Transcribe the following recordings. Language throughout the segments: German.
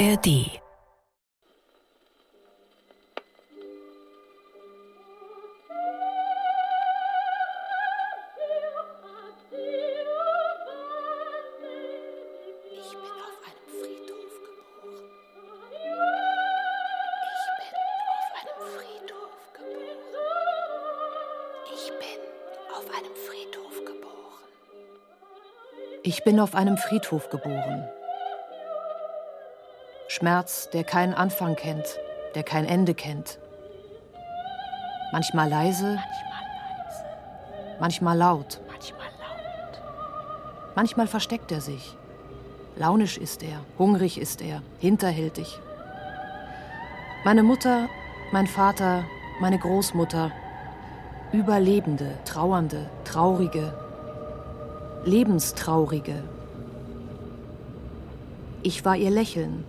ARD Ich bin auf einem Friedhof geboren. Schmerz, der keinen Anfang kennt, der kein Ende kennt. Manchmal leise, manchmal laut. Manchmal versteckt er sich. Launisch ist er, hungrig ist er, hinterhältig. Meine Mutter, mein Vater, meine Großmutter, Überlebende, Trauernde, Traurige, Lebenstraurige. Ich war ihr Lächeln,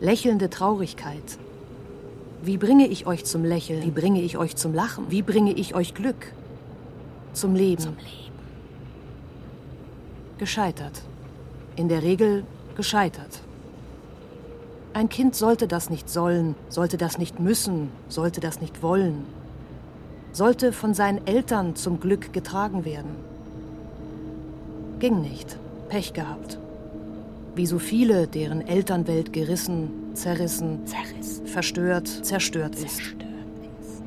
lächelnde Traurigkeit. Wie bringe ich euch zum Lächeln? Wie bringe ich euch zum Lachen? Wie bringe ich euch Glück? Zum Leben. Zum Leben. Gescheitert. In der Regel gescheitert. Ein Kind sollte das nicht sollen, sollte das nicht müssen, sollte das nicht wollen, sollte von seinen Eltern zum Glück getragen werden. Ging nicht. Pech gehabt. Wie so viele, deren Elternwelt gerissen, zerrissen, Zerriss. verstört, zerstört ist. zerstört ist.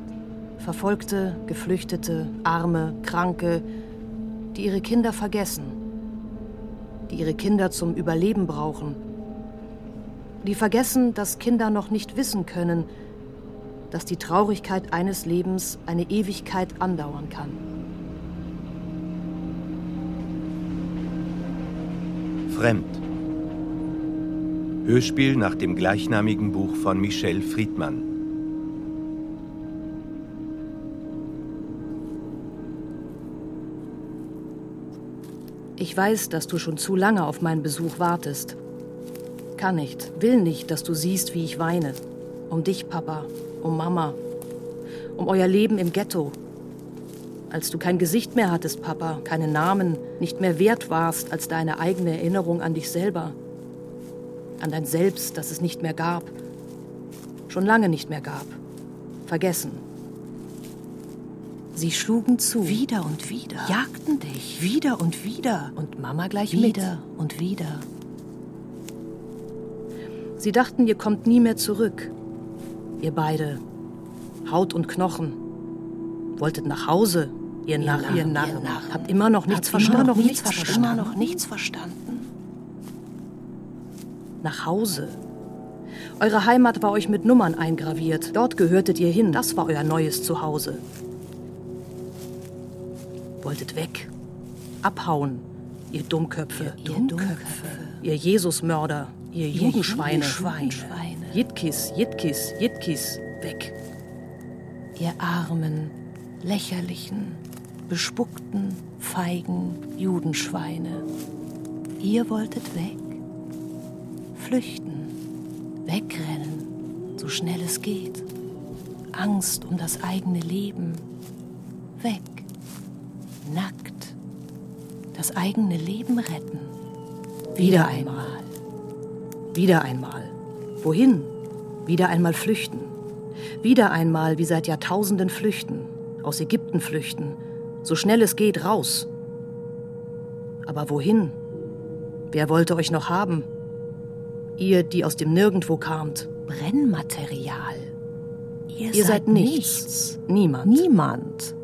Verfolgte, Geflüchtete, Arme, Kranke, die ihre Kinder vergessen, die ihre Kinder zum Überleben brauchen, die vergessen, dass Kinder noch nicht wissen können, dass die Traurigkeit eines Lebens eine Ewigkeit andauern kann. Fremd. Hörspiel nach dem gleichnamigen Buch von Michel Friedmann. Ich weiß, dass du schon zu lange auf meinen Besuch wartest. Kann nicht, will nicht, dass du siehst, wie ich weine. Um dich, Papa, um Mama, um euer Leben im Ghetto, als du kein Gesicht mehr hattest, Papa, keinen Namen, nicht mehr wert warst als deine eigene Erinnerung an dich selber, an dein Selbst, das es nicht mehr gab, schon lange nicht mehr gab, vergessen. Sie schlugen zu. Wieder und wieder. Jagten dich. Wieder und wieder. Und Mama gleich wieder mit. Wieder und wieder. Sie dachten, ihr kommt nie mehr zurück. Ihr beide. Haut und Knochen. Wolltet nach Hause, Ihr Narr, ihr Narr, habt immer noch nichts verstanden. Noch nichts verstanden. Immer noch nichts verstanden. Nach Hause. Eure Heimat war euch mit Nummern eingraviert. Dort gehörtet ihr hin. Das war euer neues Zuhause. Wolltet weg. Abhauen. Ihr Dummköpfe. Ihr, ihr Dummköpfe. Ihr Jesusmörder. Ihr, ihr Judenschweine. Judenschweine. Jitkis, Jitkis, Jitkis. Weg. Ihr armen, lächerlichen, bespuckten, feigen Judenschweine. Ihr wolltet weg, flüchten, wegrennen, so schnell es geht. Angst um das eigene Leben, weg, nackt, das eigene Leben retten. Wieder einmal, wieder einmal. Wohin? Wieder einmal flüchten. Wieder einmal wie seit Jahrtausenden flüchten, aus Ägypten flüchten, so schnell es geht, raus. Aber wohin? Wer wollte euch noch haben? Ihr, die aus dem Nirgendwo kamt. Brennmaterial. Ihr, Ihr seid, seid nichts. nichts. Niemand. Niemand.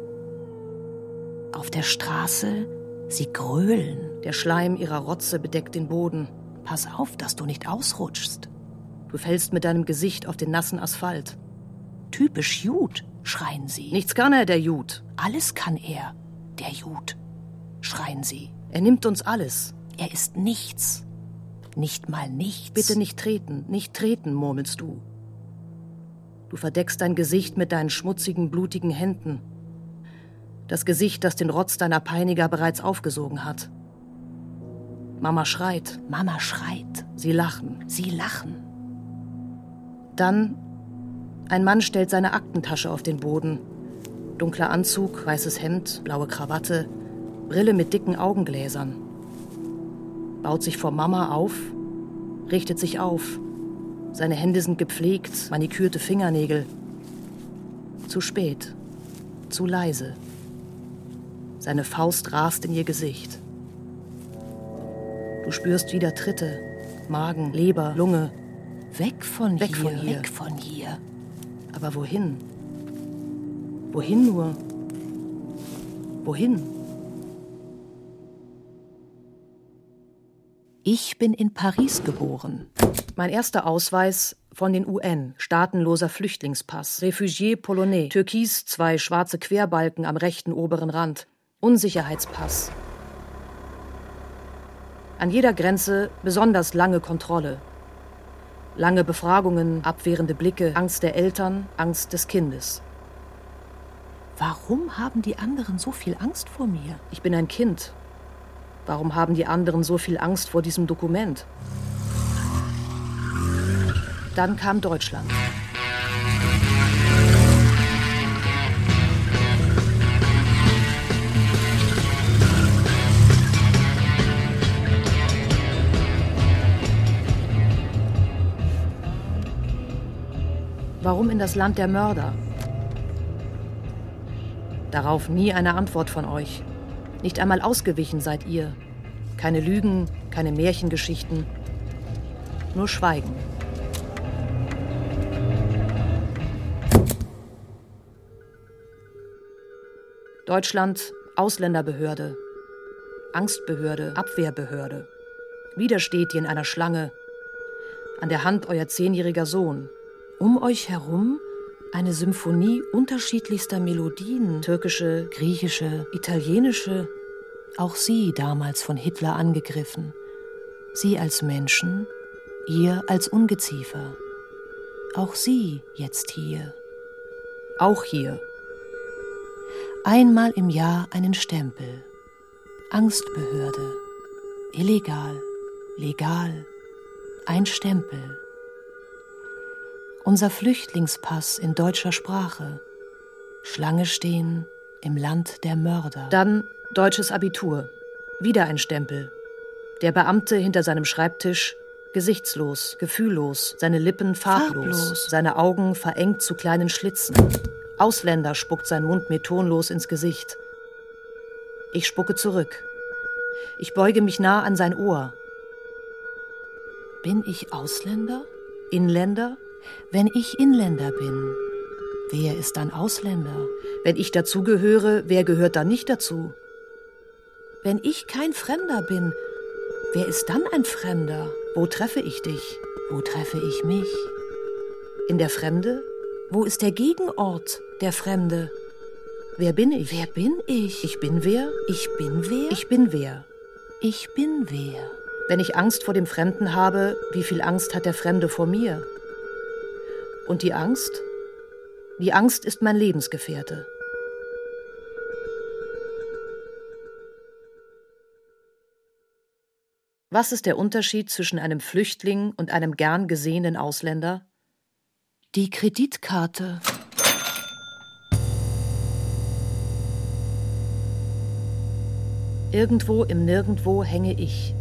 Auf der Straße, sie grölen. Der Schleim ihrer Rotze bedeckt den Boden. Pass auf, dass du nicht ausrutschst. Du fällst mit deinem Gesicht auf den nassen Asphalt. Typisch Jud schreien sie. Nichts kann er, der Jud. Alles kann er, der Jud, schreien sie. Er nimmt uns alles. Er ist nichts. Nicht mal nichts. Bitte nicht treten, nicht treten, murmelst du. Du verdeckst dein Gesicht mit deinen schmutzigen, blutigen Händen. Das Gesicht, das den Rotz deiner Peiniger bereits aufgesogen hat. Mama schreit. Mama schreit. Sie lachen. Sie lachen. Dann ein Mann stellt seine Aktentasche auf den Boden. Dunkler Anzug, weißes Hemd, blaue Krawatte, Brille mit dicken Augengläsern. Baut sich vor Mama auf, richtet sich auf, Seine Hände sind gepflegt, manikürte Fingernägel. Zu spät, zu leise. Seine Faust rast in ihr Gesicht. Du spürst wieder Tritte, Magen, Leber, Lunge. Weg von weg hier, von hier. weg von hier. Aber wohin? Wohin nur? Wohin? Ich bin in Paris geboren. Mein erster Ausweis von den UN, staatenloser Flüchtlingspass, Refugié Polonais, Türkis, zwei schwarze Querbalken am rechten oberen Rand, Unsicherheitspass. An jeder Grenze besonders lange Kontrolle. Lange Befragungen, abwehrende Blicke, Angst der Eltern, Angst des Kindes. Warum haben die anderen so viel Angst vor mir? Ich bin ein Kind. Warum haben die anderen so viel Angst vor diesem Dokument? Dann kam Deutschland. Warum in das Land der Mörder? Darauf nie eine Antwort von euch. Nicht einmal ausgewichen seid ihr. Keine Lügen, keine Märchengeschichten. Nur Schweigen. Deutschland, Ausländerbehörde, Angstbehörde, Abwehrbehörde. Wieder steht ihr in einer Schlange. An der Hand euer zehnjähriger Sohn. Um euch herum eine Symphonie unterschiedlichster Melodien, türkische, griechische, italienische, auch sie damals von Hitler angegriffen. Sie als Menschen, ihr als Ungeziefer. Auch sie jetzt hier. Auch hier. Einmal im Jahr einen Stempel. Angstbehörde. Illegal, legal. Ein Stempel unser Flüchtlingspass in deutscher Sprache. Schlange stehen im Land der Mörder. Dann deutsches Abitur. Wieder ein Stempel. Der Beamte hinter seinem Schreibtisch, gesichtslos, gefühllos, seine Lippen farblos, farblos, seine Augen verengt zu kleinen Schlitzen. Ausländer spuckt sein Mund mir tonlos ins Gesicht. Ich spucke zurück. Ich beuge mich nah an sein Ohr. Bin ich Ausländer? Inländer? Wenn ich Inländer bin, wer ist dann Ausländer? Wenn ich dazugehöre, wer gehört dann nicht dazu? Wenn ich kein Fremder bin, wer ist dann ein Fremder? Wo treffe ich dich? Wo treffe ich mich? In der Fremde? Wo ist der Gegenort der Fremde? Wer bin ich? Wer bin ich? Ich bin wer? Ich bin wer? Ich bin wer? Ich bin wer? Wenn ich Angst vor dem Fremden habe, wie viel Angst hat der Fremde vor mir? Und die Angst? Die Angst ist mein Lebensgefährte. Was ist der Unterschied zwischen einem Flüchtling und einem gern gesehenen Ausländer? Die Kreditkarte. Irgendwo im Nirgendwo hänge ich.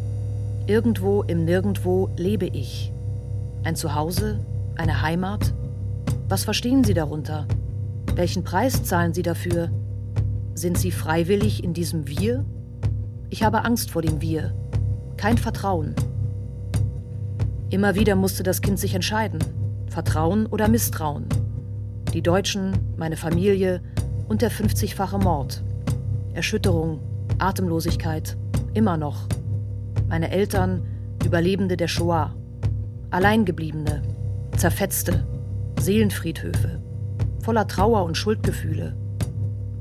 Irgendwo im Nirgendwo lebe ich. Ein Zuhause, eine Heimat, was verstehen Sie darunter? Welchen Preis zahlen Sie dafür? Sind Sie freiwillig in diesem Wir? Ich habe Angst vor dem Wir. Kein Vertrauen. Immer wieder musste das Kind sich entscheiden. Vertrauen oder Misstrauen. Die Deutschen, meine Familie und der 50-fache Mord. Erschütterung, Atemlosigkeit, immer noch. Meine Eltern, Überlebende der Shoah. Alleingebliebene, Zerfetzte, Seelenfriedhöfe, voller Trauer und Schuldgefühle.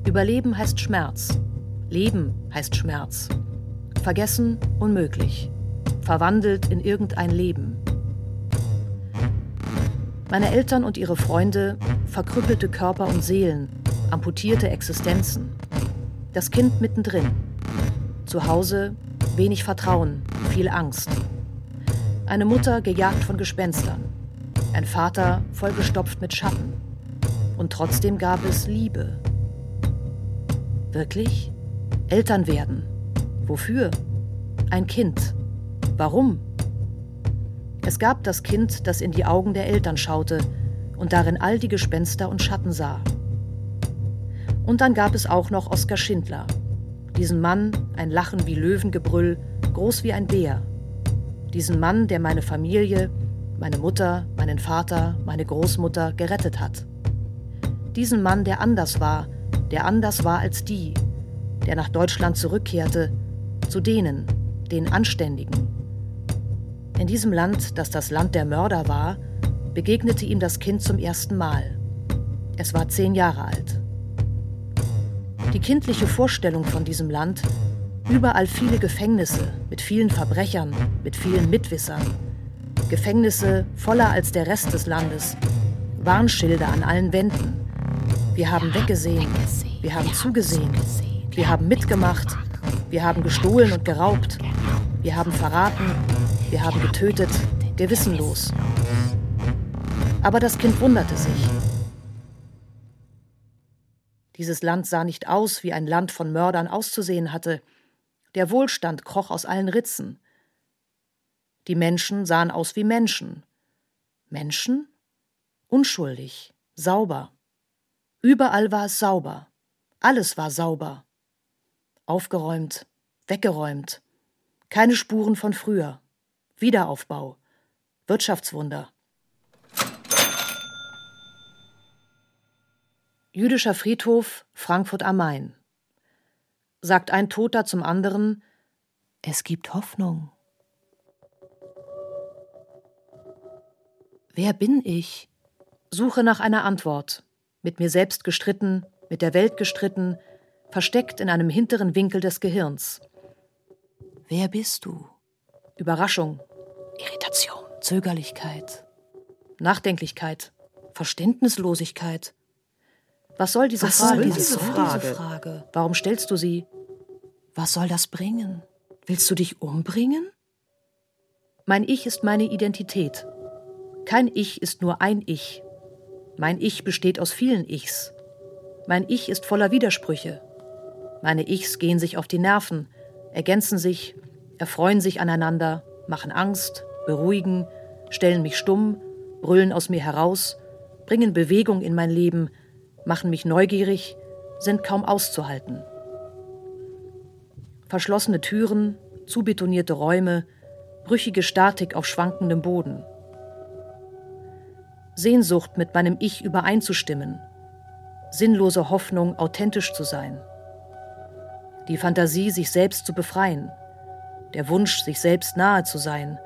Überleben heißt Schmerz, Leben heißt Schmerz. Vergessen unmöglich, verwandelt in irgendein Leben. Meine Eltern und ihre Freunde, verkrüppelte Körper und Seelen, amputierte Existenzen. Das Kind mittendrin. Zu Hause wenig Vertrauen, viel Angst. Eine Mutter gejagt von Gespenstern. Ein Vater vollgestopft mit Schatten. Und trotzdem gab es Liebe. Wirklich? Eltern werden. Wofür? Ein Kind. Warum? Es gab das Kind, das in die Augen der Eltern schaute und darin all die Gespenster und Schatten sah. Und dann gab es auch noch Oskar Schindler. Diesen Mann, ein Lachen wie Löwengebrüll, groß wie ein Bär. Diesen Mann, der meine Familie, meine Mutter, meinen Vater, meine Großmutter gerettet hat. Diesen Mann, der anders war, der anders war als die, der nach Deutschland zurückkehrte, zu denen, den Anständigen. In diesem Land, das das Land der Mörder war, begegnete ihm das Kind zum ersten Mal. Es war zehn Jahre alt. Die kindliche Vorstellung von diesem Land, überall viele Gefängnisse mit vielen Verbrechern, mit vielen Mitwissern, Gefängnisse voller als der Rest des Landes, Warnschilder an allen Wänden. Wir haben weggesehen, wir haben zugesehen, wir haben mitgemacht, wir haben gestohlen und geraubt, wir haben verraten, wir haben getötet, gewissenlos. Aber das Kind wunderte sich. Dieses Land sah nicht aus, wie ein Land von Mördern auszusehen hatte. Der Wohlstand kroch aus allen Ritzen. Die Menschen sahen aus wie Menschen. Menschen? Unschuldig, sauber. Überall war es sauber. Alles war sauber. Aufgeräumt, weggeräumt. Keine Spuren von früher. Wiederaufbau. Wirtschaftswunder. Jüdischer Friedhof Frankfurt am Main. Sagt ein Toter zum anderen, es gibt Hoffnung. Wer bin ich? Suche nach einer Antwort. Mit mir selbst gestritten, mit der Welt gestritten, versteckt in einem hinteren Winkel des Gehirns. Wer bist du? Überraschung, Irritation, Zögerlichkeit, Nachdenklichkeit, Verständnislosigkeit, was soll diese, Was Frage? Soll diese, Frage? diese Frage? Warum stellst du sie? Was soll das bringen? Willst du dich umbringen? Mein Ich ist meine Identität. Kein Ich ist nur ein Ich. Mein Ich besteht aus vielen Ichs. Mein Ich ist voller Widersprüche. Meine Ichs gehen sich auf die Nerven, ergänzen sich, erfreuen sich aneinander, machen Angst, beruhigen, stellen mich stumm, brüllen aus mir heraus, bringen Bewegung in mein Leben, machen mich neugierig, sind kaum auszuhalten. Verschlossene Türen, zubetonierte Räume, brüchige Statik auf schwankendem Boden. Sehnsucht, mit meinem Ich übereinzustimmen, sinnlose Hoffnung, authentisch zu sein. Die Fantasie, sich selbst zu befreien, der Wunsch, sich selbst nahe zu sein,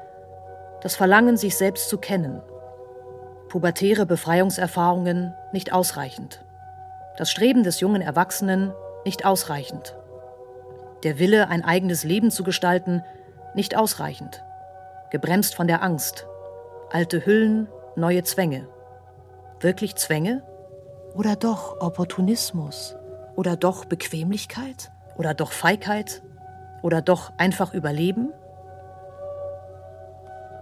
das Verlangen, sich selbst zu kennen. Pubertäre Befreiungserfahrungen nicht ausreichend das Streben des jungen Erwachsenen nicht ausreichend. Der Wille, ein eigenes Leben zu gestalten, nicht ausreichend. Gebremst von der Angst. Alte Hüllen, neue Zwänge. Wirklich Zwänge? Oder doch Opportunismus? Oder doch Bequemlichkeit? Oder doch Feigheit? Oder doch einfach Überleben?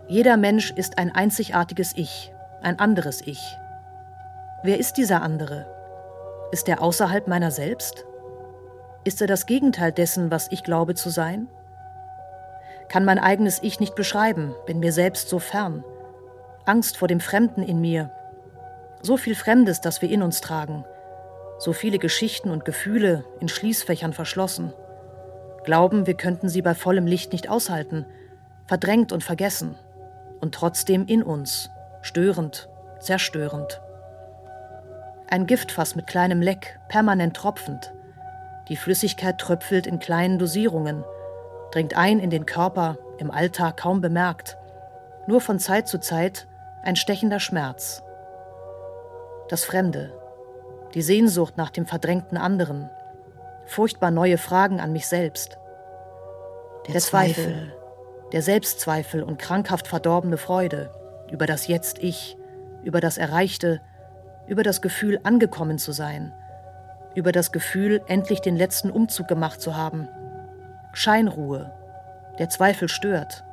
Jeder Mensch ist ein einzigartiges Ich, ein anderes Ich. Wer ist dieser andere? Ist er außerhalb meiner selbst? Ist er das Gegenteil dessen, was ich glaube zu sein? Kann mein eigenes Ich nicht beschreiben, bin mir selbst so fern. Angst vor dem Fremden in mir. So viel Fremdes, das wir in uns tragen. So viele Geschichten und Gefühle in Schließfächern verschlossen. Glauben, wir könnten sie bei vollem Licht nicht aushalten, verdrängt und vergessen. Und trotzdem in uns, störend, zerstörend. Ein Giftfass mit kleinem Leck, permanent tropfend. Die Flüssigkeit tröpfelt in kleinen Dosierungen, dringt ein in den Körper, im Alltag kaum bemerkt. Nur von Zeit zu Zeit ein stechender Schmerz. Das Fremde, die Sehnsucht nach dem verdrängten anderen, furchtbar neue Fragen an mich selbst. Der, der Zweifel, Zweifel, der Selbstzweifel und krankhaft verdorbene Freude über das Jetzt-Ich, über das Erreichte, über das Gefühl, angekommen zu sein, über das Gefühl, endlich den letzten Umzug gemacht zu haben. Scheinruhe, der Zweifel stört,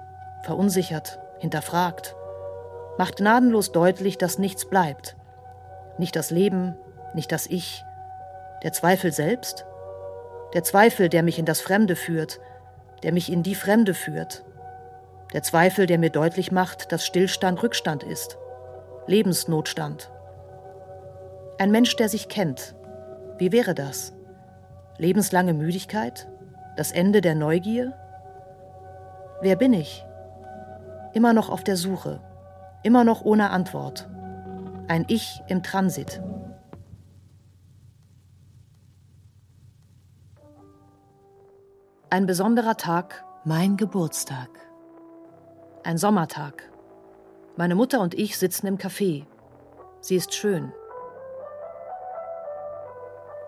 verunsichert, hinterfragt, macht gnadenlos deutlich, dass nichts bleibt. Nicht das Leben, nicht das Ich, der Zweifel selbst, der Zweifel, der mich in das Fremde führt, der mich in die Fremde führt. Der Zweifel, der mir deutlich macht, dass Stillstand Rückstand ist. Lebensnotstand. Ein Mensch, der sich kennt. Wie wäre das? Lebenslange Müdigkeit? Das Ende der Neugier? Wer bin ich? Immer noch auf der Suche, immer noch ohne Antwort. Ein Ich im Transit. Ein besonderer Tag, mein Geburtstag. Ein Sommertag. Meine Mutter und ich sitzen im Café. Sie ist schön.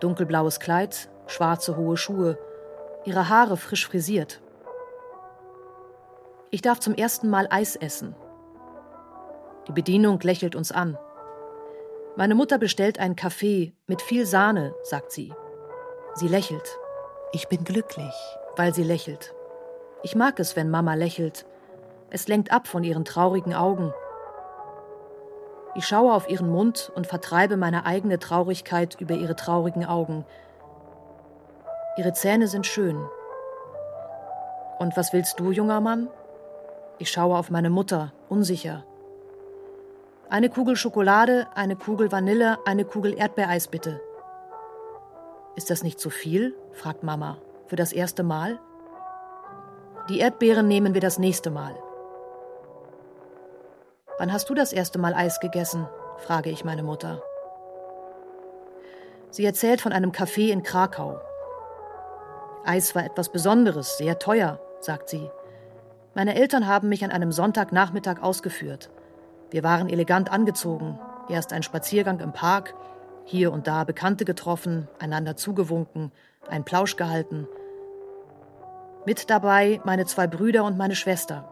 Dunkelblaues Kleid, schwarze hohe Schuhe, ihre Haare frisch frisiert. Ich darf zum ersten Mal Eis essen. Die Bedienung lächelt uns an. Meine Mutter bestellt einen Kaffee mit viel Sahne, sagt sie. Sie lächelt. Ich bin glücklich. Weil sie lächelt. Ich mag es, wenn Mama lächelt. Es lenkt ab von ihren traurigen Augen. Ich schaue auf ihren Mund und vertreibe meine eigene Traurigkeit über ihre traurigen Augen. Ihre Zähne sind schön. Und was willst du, junger Mann? Ich schaue auf meine Mutter, unsicher. Eine Kugel Schokolade, eine Kugel Vanille, eine Kugel Erdbeereis bitte. Ist das nicht zu viel? fragt Mama. Für das erste Mal? Die Erdbeeren nehmen wir das nächste Mal. Wann hast du das erste Mal Eis gegessen? frage ich meine Mutter. Sie erzählt von einem Café in Krakau. Eis war etwas Besonderes, sehr teuer, sagt sie. Meine Eltern haben mich an einem Sonntagnachmittag ausgeführt. Wir waren elegant angezogen, erst ein Spaziergang im Park, hier und da Bekannte getroffen, einander zugewunken, ein Plausch gehalten. Mit dabei meine zwei Brüder und meine Schwester.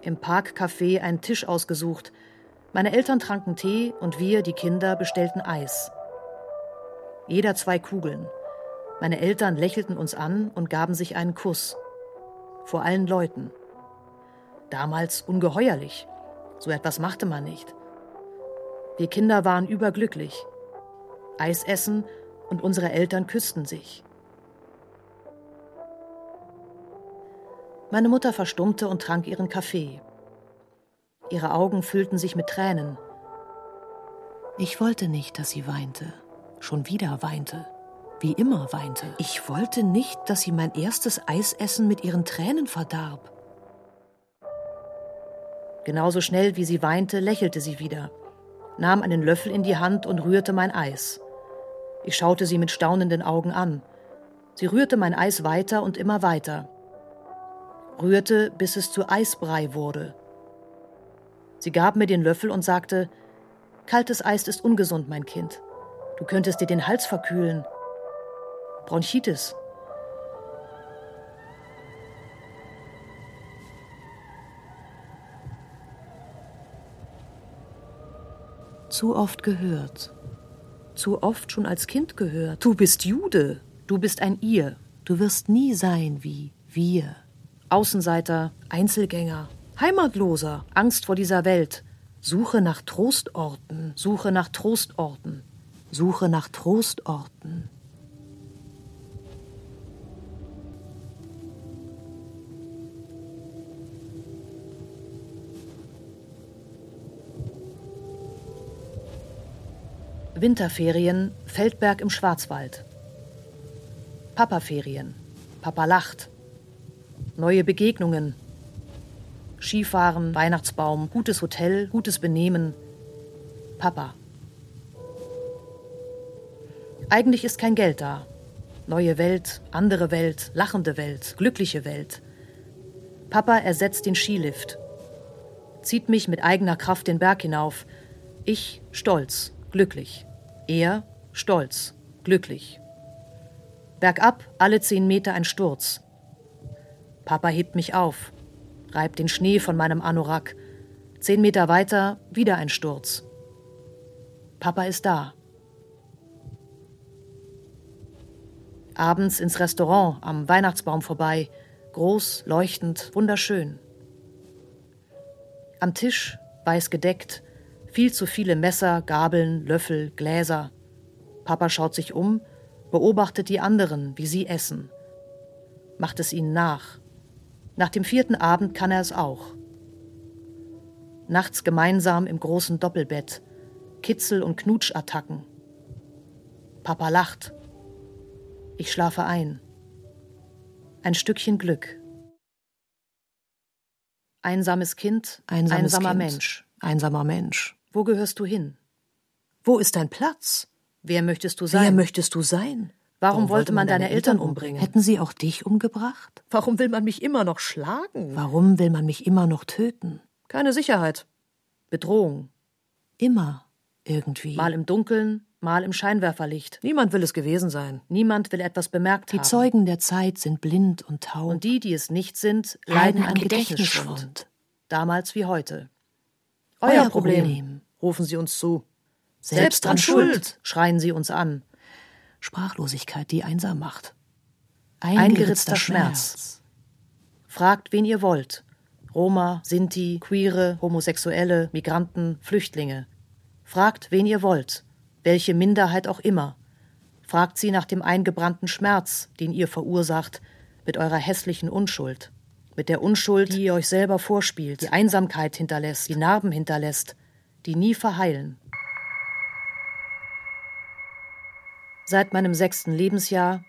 Im Parkcafé einen Tisch ausgesucht. Meine Eltern tranken Tee und wir, die Kinder, bestellten Eis. Jeder zwei Kugeln. Meine Eltern lächelten uns an und gaben sich einen Kuss vor allen Leuten. Damals ungeheuerlich. So etwas machte man nicht. Wir Kinder waren überglücklich. Eis essen und unsere Eltern küssten sich. Meine Mutter verstummte und trank ihren Kaffee. Ihre Augen füllten sich mit Tränen. Ich wollte nicht, dass sie weinte, schon wieder weinte wie immer weinte. Ich wollte nicht, dass sie mein erstes Eisessen mit ihren Tränen verdarb. Genauso schnell wie sie weinte, lächelte sie wieder, nahm einen Löffel in die Hand und rührte mein Eis. Ich schaute sie mit staunenden Augen an. Sie rührte mein Eis weiter und immer weiter. Rührte, bis es zu Eisbrei wurde. Sie gab mir den Löffel und sagte, Kaltes Eis ist ungesund, mein Kind. Du könntest dir den Hals verkühlen. Bronchitis. Zu oft gehört. Zu oft schon als Kind gehört. Du bist Jude. Du bist ein Ihr. Du wirst nie sein wie wir. Außenseiter, Einzelgänger, Heimatloser, Angst vor dieser Welt. Suche nach Trostorten, Suche nach Trostorten, Suche nach Trostorten. Winterferien, Feldberg im Schwarzwald. Papaferien, Papa lacht. Neue Begegnungen. Skifahren, Weihnachtsbaum, gutes Hotel, gutes Benehmen. Papa. Eigentlich ist kein Geld da. Neue Welt, andere Welt, lachende Welt, glückliche Welt. Papa ersetzt den Skilift. Zieht mich mit eigener Kraft den Berg hinauf. Ich stolz, glücklich. Er stolz, glücklich. Bergab alle zehn Meter ein Sturz. Papa hebt mich auf, reibt den Schnee von meinem Anorak. Zehn Meter weiter wieder ein Sturz. Papa ist da. Abends ins Restaurant am Weihnachtsbaum vorbei, groß, leuchtend, wunderschön. Am Tisch, weiß gedeckt, viel zu viele Messer, Gabeln, Löffel, Gläser. Papa schaut sich um, beobachtet die anderen, wie sie essen. Macht es ihnen nach. Nach dem vierten Abend kann er es auch. Nachts gemeinsam im großen Doppelbett, Kitzel- und Knutschattacken. Papa lacht. Ich schlafe ein. Ein Stückchen Glück. Einsames Kind, Einsames einsamer kind, Mensch. Einsamer Mensch. Wo gehörst du hin? Wo ist dein Platz? Wer möchtest du Wer sein? möchtest du sein? Warum wollte man deine Eltern umbringen? Hätten sie auch dich umgebracht? Warum will man mich immer noch schlagen? Warum will man mich immer noch töten? Keine Sicherheit. Bedrohung. Immer irgendwie. Mal im Dunkeln, mal im Scheinwerferlicht. Niemand will es gewesen sein. Niemand will etwas bemerkt Die haben. Zeugen der Zeit sind blind und taub. Und die, die es nicht sind, leiden an Gedächtnisschwund. Gedächtnisschwund. Damals wie heute. Euer Euer Problem, Problem. Rufen sie uns zu. Selbst dran schuld. schreien sie uns an. Sprachlosigkeit, die einsam macht. Eingeritzter Schmerz. Fragt, wen ihr wollt. Roma, Sinti, Queere, Homosexuelle, Migranten, Flüchtlinge. Fragt, wen ihr wollt, welche Minderheit auch immer. Fragt sie nach dem eingebrannten Schmerz, den ihr verursacht, mit eurer hässlichen Unschuld. Mit der Unschuld, die ihr euch selber vorspielt, die Einsamkeit hinterlässt, die Narben hinterlässt, die nie verheilen. Seit meinem sechsten Lebensjahr,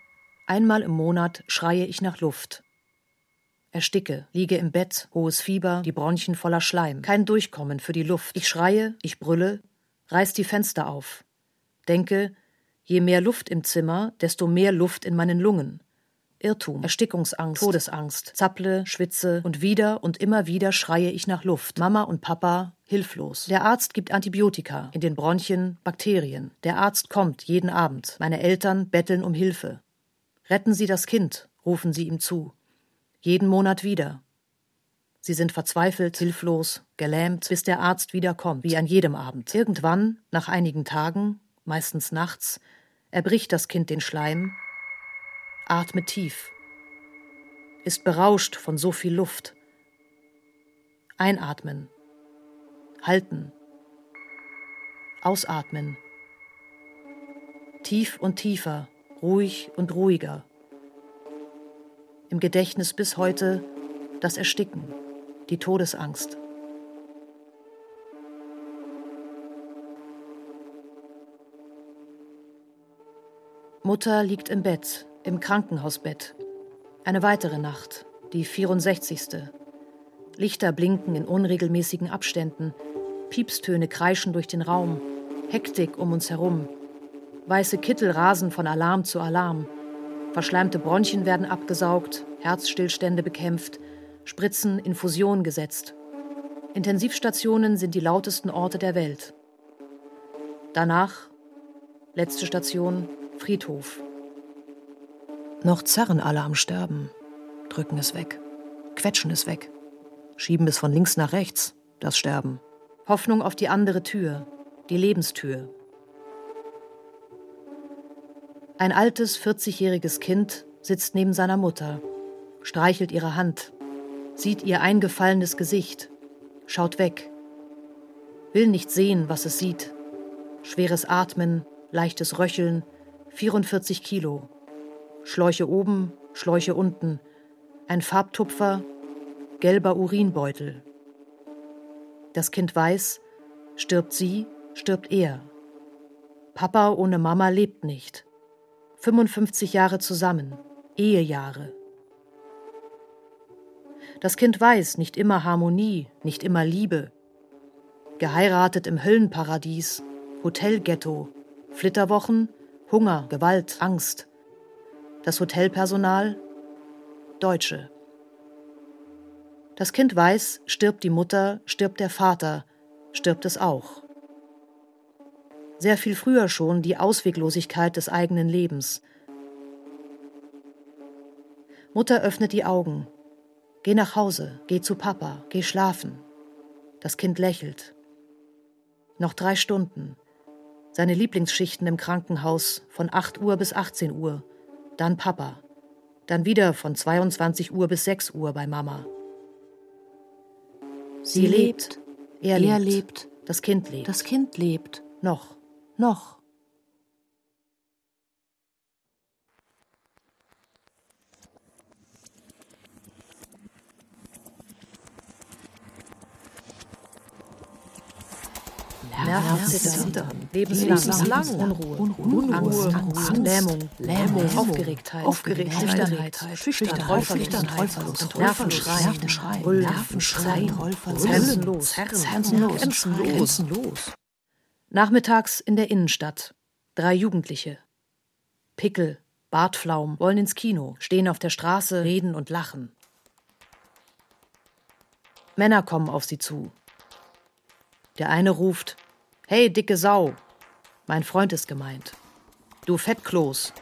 einmal im Monat, schreie ich nach Luft. Ersticke, liege im Bett, hohes Fieber, die Bronchien voller Schleim, kein Durchkommen für die Luft. Ich schreie, ich brülle, reiß die Fenster auf. Denke, je mehr Luft im Zimmer, desto mehr Luft in meinen Lungen. Irrtum, Erstickungsangst, Todesangst, zapple, schwitze und wieder und immer wieder schreie ich nach Luft. Mama und Papa hilflos. Der Arzt gibt Antibiotika, in den Bronchien Bakterien. Der Arzt kommt jeden Abend. Meine Eltern betteln um Hilfe. Retten Sie das Kind, rufen sie ihm zu. Jeden Monat wieder. Sie sind verzweifelt, hilflos, gelähmt, bis der Arzt wiederkommt, wie an jedem Abend. Irgendwann, nach einigen Tagen, meistens nachts, erbricht das Kind den Schleim, atmet tief, ist berauscht von so viel Luft. Einatmen, halten, ausatmen, tief und tiefer, ruhig und ruhiger. Im Gedächtnis bis heute das Ersticken, die Todesangst. Mutter liegt im Bett, im Krankenhausbett. Eine weitere Nacht, die 64. Lichter blinken in unregelmäßigen Abständen, Piepstöne kreischen durch den Raum, Hektik um uns herum. Weiße Kittel rasen von Alarm zu Alarm. Verschleimte Bronchien werden abgesaugt, Herzstillstände bekämpft, Spritzen, Infusionen gesetzt. Intensivstationen sind die lautesten Orte der Welt. Danach, letzte Station, Friedhof. Noch zerren alle am Sterben, drücken es weg, quetschen es weg, schieben es von links nach rechts, das Sterben. Hoffnung auf die andere Tür, die Lebenstür. Ein altes, 40-jähriges Kind sitzt neben seiner Mutter, streichelt ihre Hand, sieht ihr eingefallenes Gesicht, schaut weg, will nicht sehen, was es sieht. Schweres Atmen, leichtes Röcheln, 44 Kilo. Schläuche oben, Schläuche unten, ein Farbtupfer, gelber Urinbeutel. Das Kind weiß, stirbt sie, stirbt er. Papa ohne Mama lebt nicht. 55 Jahre zusammen, Ehejahre. Das Kind weiß, nicht immer Harmonie, nicht immer Liebe. Geheiratet im Höllenparadies, Hotelghetto, Flitterwochen, Hunger, Gewalt, Angst. Das Hotelpersonal, Deutsche. Das Kind weiß, stirbt die Mutter, stirbt der Vater, stirbt es auch. Sehr viel früher schon die Ausweglosigkeit des eigenen Lebens. Mutter öffnet die Augen. Geh nach Hause, geh zu Papa, geh schlafen. Das Kind lächelt. Noch drei Stunden. Seine Lieblingsschichten im Krankenhaus von 8 Uhr bis 18 Uhr. Dann Papa. Dann wieder von 22 Uhr bis 6 Uhr bei Mama. Sie, lebt. Er, Er lebt. lebt. Das Kind lebt. Das Kind lebt. noch. Noch. Nervenzittern, lebenslang, Unruhe, Unruhe, Angst, Lähmung, Lähmung, Aufgeregtheit, Aufgeregtheit, Schüchternheit, Schüchternheit, Nervenschrei, Nervenschrei, Herzenlos, Herzenlos. Nachmittags in der Innenstadt. Drei Jugendliche. Pickel, Bartflaum, wollen ins Kino, stehen auf der Straße, reden und lachen. Männer kommen auf sie zu. Der eine ruft: Hey, dicke Sau! Mein Freund ist gemeint. Du Fettkloß!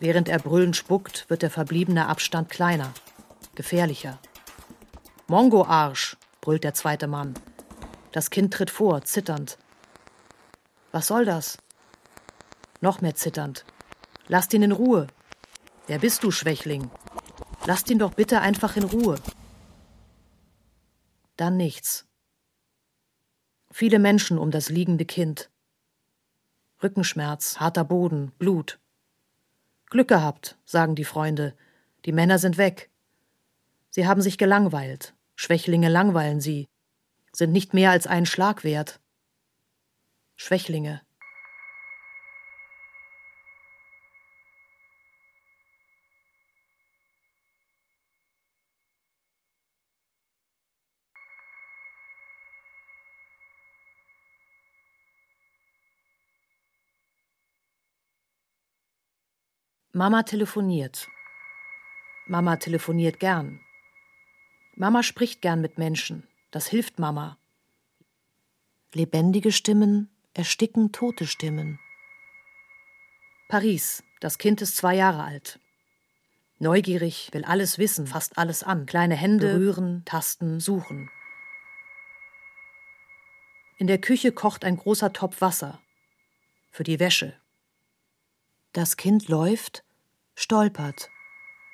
Während er brüllend spuckt, wird der verbliebene Abstand kleiner, gefährlicher. Mongo-Arsch! brüllt der zweite Mann. Das Kind tritt vor, zitternd. Was soll das? Noch mehr zitternd. Lasst ihn in Ruhe. Wer bist du, Schwächling? Lasst ihn doch bitte einfach in Ruhe. Dann nichts. Viele Menschen um das liegende Kind. Rückenschmerz, harter Boden, Blut. Glück gehabt, sagen die Freunde. Die Männer sind weg. Sie haben sich gelangweilt. Schwächlinge langweilen sie, sind nicht mehr als einen Schlag wert. Schwächlinge. Mama telefoniert. Mama telefoniert gern. Mama spricht gern mit Menschen. Das hilft Mama. Lebendige Stimmen ersticken tote Stimmen. Paris. Das Kind ist zwei Jahre alt. Neugierig, will alles wissen, fasst alles an. Kleine Hände berühren, tasten, suchen. In der Küche kocht ein großer Topf Wasser. Für die Wäsche. Das Kind läuft, stolpert,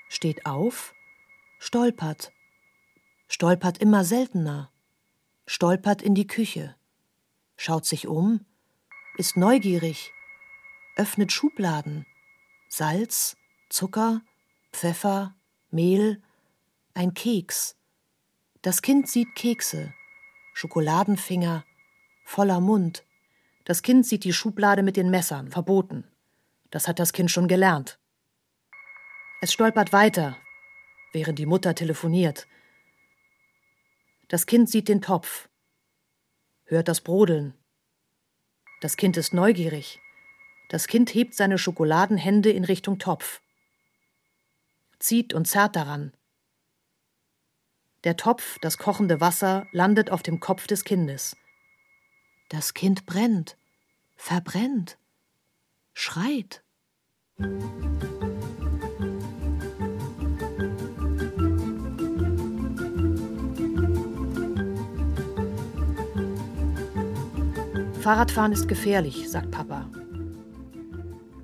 steht auf, stolpert, stolpert immer seltener, stolpert in die Küche, schaut sich um, ist neugierig, öffnet Schubladen, Salz, Zucker, Pfeffer, Mehl, ein Keks. Das Kind sieht Kekse, Schokoladenfinger, voller Mund. Das Kind sieht die Schublade mit den Messern, verboten. Das hat das Kind schon gelernt. Es stolpert weiter, während die Mutter telefoniert. Das Kind sieht den Topf, hört das Brodeln. Das Kind ist neugierig. Das Kind hebt seine Schokoladenhände in Richtung Topf, zieht und zerrt daran. Der Topf, das kochende Wasser, landet auf dem Kopf des Kindes. Das Kind brennt, verbrennt schreit. Fahrradfahren ist gefährlich, sagt Papa.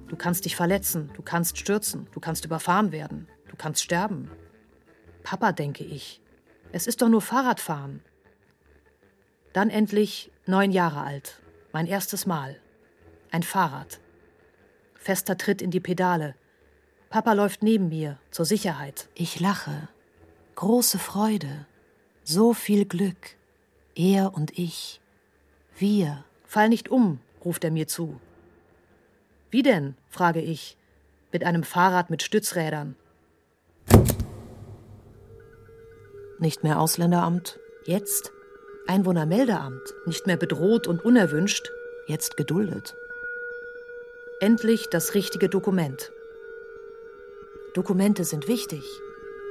Du kannst dich verletzen, du kannst stürzen, du kannst überfahren werden, du kannst sterben. Papa, denke ich, es ist doch nur Fahrradfahren. Dann endlich neun Jahre alt, mein erstes Mal. Ein Fahrrad fester Tritt in die Pedale. Papa läuft neben mir, zur Sicherheit. Ich lache. Große Freude. So viel Glück. Er und ich. Wir. Fall nicht um, ruft er mir zu. Wie denn? frage ich, mit einem Fahrrad mit Stützrädern. Nicht mehr Ausländeramt. Jetzt Einwohnermeldeamt. Nicht mehr bedroht und unerwünscht. Jetzt geduldet. Endlich das richtige Dokument. Dokumente sind wichtig.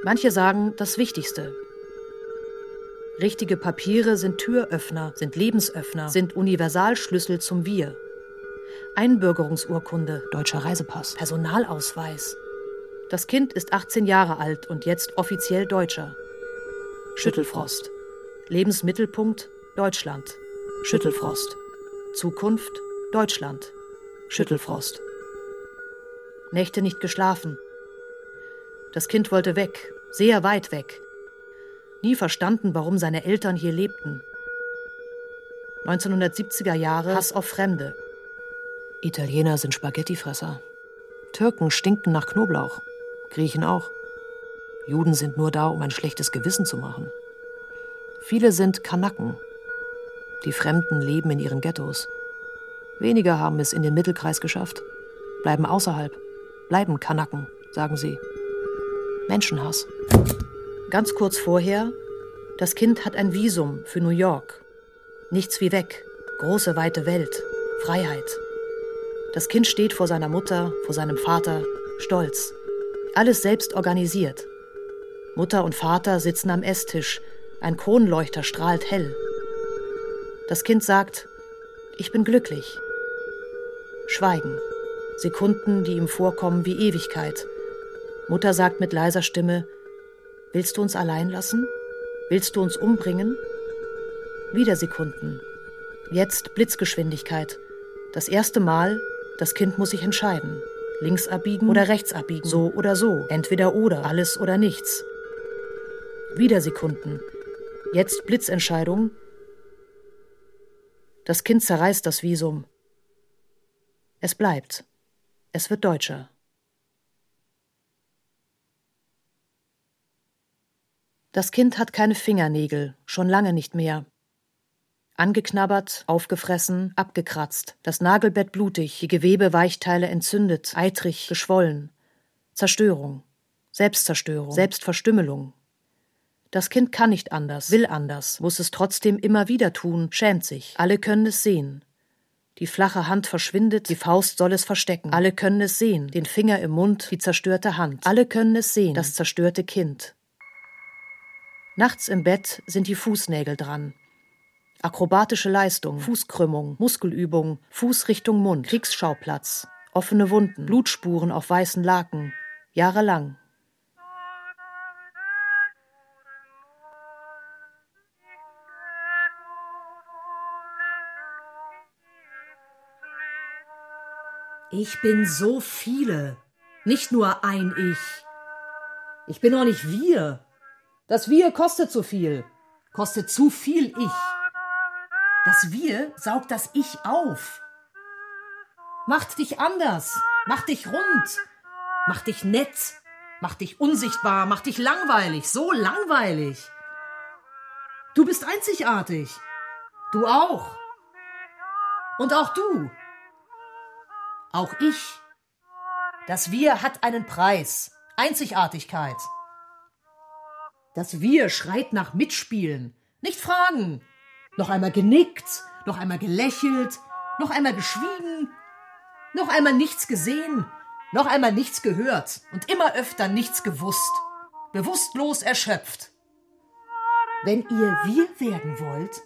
Manche sagen das Wichtigste. Richtige Papiere sind Türöffner, sind Lebensöffner, sind Universalschlüssel zum Wir. Einbürgerungsurkunde, deutscher Reisepass, Personalausweis. Das Kind ist 18 Jahre alt und jetzt offiziell Deutscher. Schüttelfrost. Lebensmittelpunkt Deutschland. Schüttelfrost. Zukunft Deutschland. Schüttelfrost. Nächte nicht geschlafen. Das Kind wollte weg, sehr weit weg. Nie verstanden, warum seine Eltern hier lebten. 1970er Jahre Hass auf Fremde. Italiener sind Spaghettifresser. Türken stinken nach Knoblauch. Griechen auch. Juden sind nur da, um ein schlechtes Gewissen zu machen. Viele sind Kanaken. Die Fremden leben in ihren Ghettos. Wenige haben es in den Mittelkreis geschafft, bleiben außerhalb, bleiben Kanaken, sagen sie. Menschenhass. Ganz kurz vorher, das Kind hat ein Visum für New York. Nichts wie weg, große weite Welt, Freiheit. Das Kind steht vor seiner Mutter, vor seinem Vater, stolz. Alles selbst organisiert. Mutter und Vater sitzen am Esstisch, ein Kronleuchter strahlt hell. Das Kind sagt, ich bin glücklich. Schweigen. Sekunden, die ihm vorkommen wie Ewigkeit. Mutter sagt mit leiser Stimme, Willst du uns allein lassen? Willst du uns umbringen? Wieder Sekunden. Jetzt Blitzgeschwindigkeit. Das erste Mal, das Kind muss sich entscheiden. Links abbiegen oder rechts abbiegen. So oder so. Entweder oder. Alles oder nichts. Wieder Sekunden. Jetzt Blitzentscheidung. Das Kind zerreißt das Visum. Es bleibt. Es wird Deutscher. Das Kind hat keine Fingernägel, schon lange nicht mehr. Angeknabbert, aufgefressen, abgekratzt, das Nagelbett blutig, die Gewebeweichteile entzündet, eitrig, geschwollen. Zerstörung, Selbstzerstörung, Selbstverstümmelung. Das Kind kann nicht anders, will anders, muss es trotzdem immer wieder tun, schämt sich. Alle können es sehen. Die flache Hand verschwindet, die Faust soll es verstecken. Alle können es sehen, den Finger im Mund, die zerstörte Hand. Alle können es sehen, das zerstörte Kind. Nachts im Bett sind die Fußnägel dran. Akrobatische Leistung, Fußkrümmung, Muskelübung, Fuß Richtung Mund, Kriegsschauplatz, offene Wunden, Blutspuren auf weißen Laken, jahrelang. Ich bin so viele, nicht nur ein Ich. Ich bin auch nicht wir. Das Wir kostet zu viel, kostet zu viel Ich. Das Wir saugt das Ich auf. Macht dich anders, macht dich rund, macht dich nett, macht dich unsichtbar, macht dich langweilig, so langweilig. Du bist einzigartig. Du auch. Und auch du. Auch ich. Das Wir hat einen Preis. Einzigartigkeit. Das Wir schreit nach Mitspielen. Nicht fragen. Noch einmal genickt, noch einmal gelächelt, noch einmal geschwiegen, noch einmal nichts gesehen, noch einmal nichts gehört und immer öfter nichts gewusst. Bewusstlos erschöpft. Wenn ihr wir werden wollt,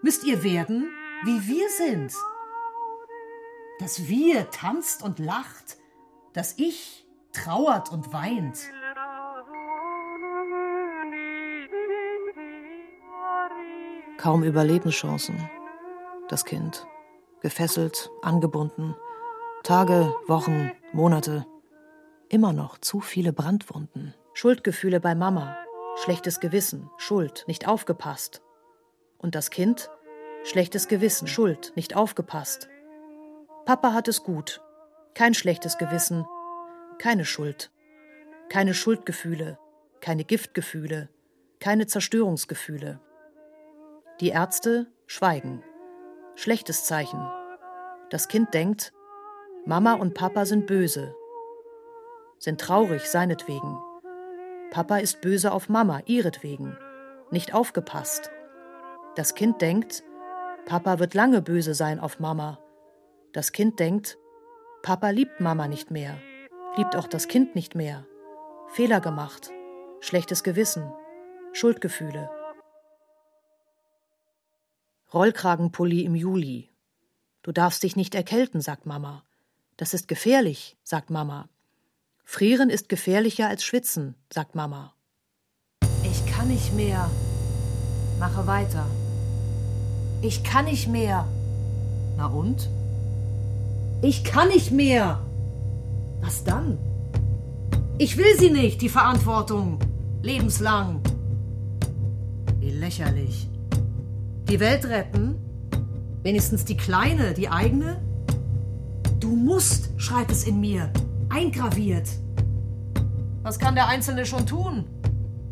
müsst ihr werden, wie wir sind. Das Wir tanzt und lacht, das Ich trauert und weint. Kaum Überlebenschancen. Das Kind. Gefesselt, angebunden. Tage, Wochen, Monate. Immer noch zu viele Brandwunden. Schuldgefühle bei Mama. Schlechtes Gewissen, Schuld, nicht aufgepasst. Und das Kind? Schlechtes Gewissen, Schuld, nicht aufgepasst. Papa hat es gut. Kein schlechtes Gewissen, keine Schuld. Keine Schuldgefühle, keine Giftgefühle, keine Zerstörungsgefühle. Die Ärzte schweigen. Schlechtes Zeichen. Das Kind denkt, Mama und Papa sind böse, sind traurig seinetwegen. Papa ist böse auf Mama ihretwegen, nicht aufgepasst. Das Kind denkt, Papa wird lange böse sein auf Mama, das Kind denkt, Papa liebt Mama nicht mehr, liebt auch das Kind nicht mehr. Fehler gemacht, schlechtes Gewissen, Schuldgefühle. Rollkragenpulli im Juli. Du darfst dich nicht erkälten, sagt Mama. Das ist gefährlich, sagt Mama. Frieren ist gefährlicher als Schwitzen, sagt Mama. Ich kann nicht mehr. Mache weiter. Ich kann nicht mehr. Na und? Ich kann nicht mehr. Was dann? Ich will sie nicht, die Verantwortung. Lebenslang. Wie lächerlich. Die Welt retten? Wenigstens die kleine, die eigene? Du musst, schreit es in mir, eingraviert. Was kann der Einzelne schon tun?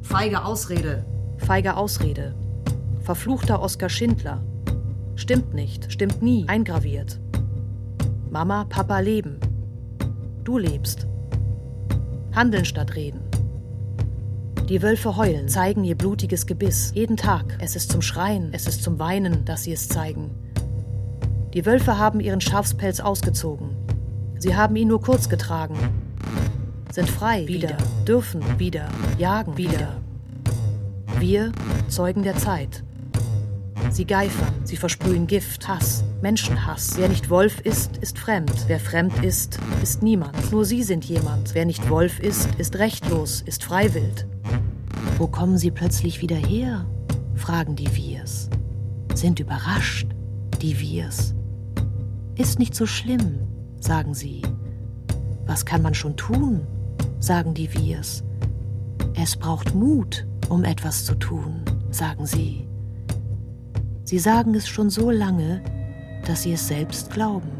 Feige Ausrede. Feige Ausrede. Verfluchter Oskar Schindler. Stimmt nicht, stimmt nie, eingraviert. Mama, Papa leben. Du lebst. Handeln statt reden. Die Wölfe heulen, zeigen ihr blutiges Gebiss. Jeden Tag. Es ist zum Schreien, es ist zum Weinen, dass sie es zeigen. Die Wölfe haben ihren Schafspelz ausgezogen. Sie haben ihn nur kurz getragen. Sind frei wieder, dürfen wieder, jagen wieder. wieder. Wir Zeugen der Zeit. Sie geifern, sie versprühen Gift, Hass, Menschenhass. Wer nicht Wolf ist, ist fremd. Wer fremd ist, ist niemand. Nur sie sind jemand. Wer nicht Wolf ist, ist rechtlos, ist freiwillig. Wo kommen sie plötzlich wieder her? fragen die Wirs. Sind überrascht, die Wirs. Ist nicht so schlimm, sagen sie. Was kann man schon tun? sagen die Wirs. Es braucht Mut, um etwas zu tun, sagen sie. Sie sagen es schon so lange, dass sie es selbst glauben.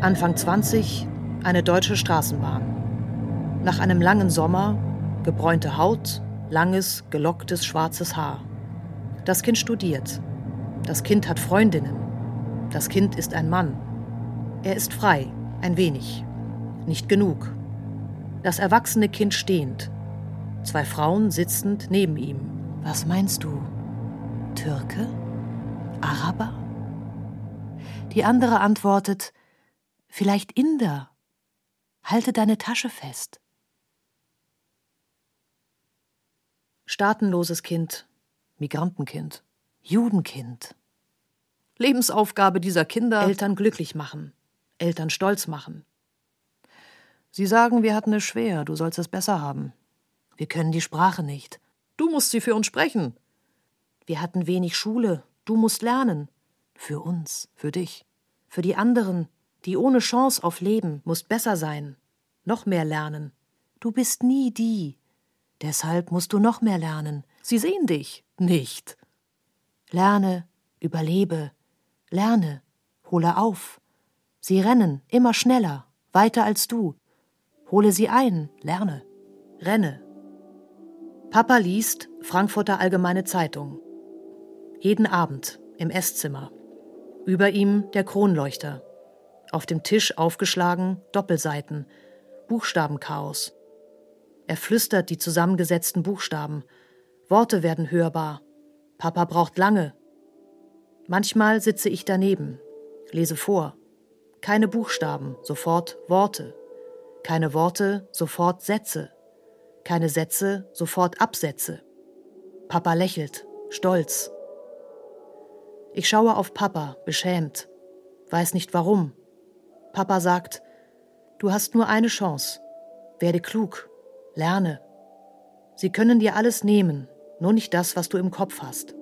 Anfang 20, eine deutsche Straßenbahn. Nach einem langen Sommer, gebräunte Haut, langes, gelocktes, schwarzes Haar. Das Kind studiert. Das Kind hat Freundinnen. Das Kind ist ein Mann. Er ist frei, ein wenig. Nicht genug. Das erwachsene Kind stehend. Zwei Frauen sitzend neben ihm. Was meinst du? Türke? Araber? Die andere antwortet, vielleicht Inder. Halte deine Tasche fest. Staatenloses Kind, Migrantenkind, Judenkind. Lebensaufgabe dieser Kinder Eltern glücklich machen, Eltern stolz machen. Sie sagen, wir hatten es schwer, du sollst es besser haben. Wir können die Sprache nicht. Du musst sie für uns sprechen. Wir hatten wenig Schule, du musst lernen. Für uns, für dich. Für die anderen, die ohne Chance auf Leben, musst besser sein, noch mehr lernen. Du bist nie die, Deshalb musst du noch mehr lernen. Sie sehen dich nicht. Lerne, überlebe, lerne, hole auf. Sie rennen immer schneller, weiter als du. Hole sie ein, lerne, renne. Papa liest Frankfurter Allgemeine Zeitung. Jeden Abend im Esszimmer. Über ihm der Kronleuchter. Auf dem Tisch aufgeschlagen Doppelseiten, Buchstabenchaos. Er flüstert die zusammengesetzten Buchstaben. Worte werden hörbar. Papa braucht lange. Manchmal sitze ich daneben, lese vor. Keine Buchstaben, sofort Worte. Keine Worte, sofort Sätze. Keine Sätze, sofort Absätze. Papa lächelt, stolz. Ich schaue auf Papa, beschämt, weiß nicht warum. Papa sagt, du hast nur eine Chance. Werde klug, Lerne. Sie können dir alles nehmen, nur nicht das, was du im Kopf hast.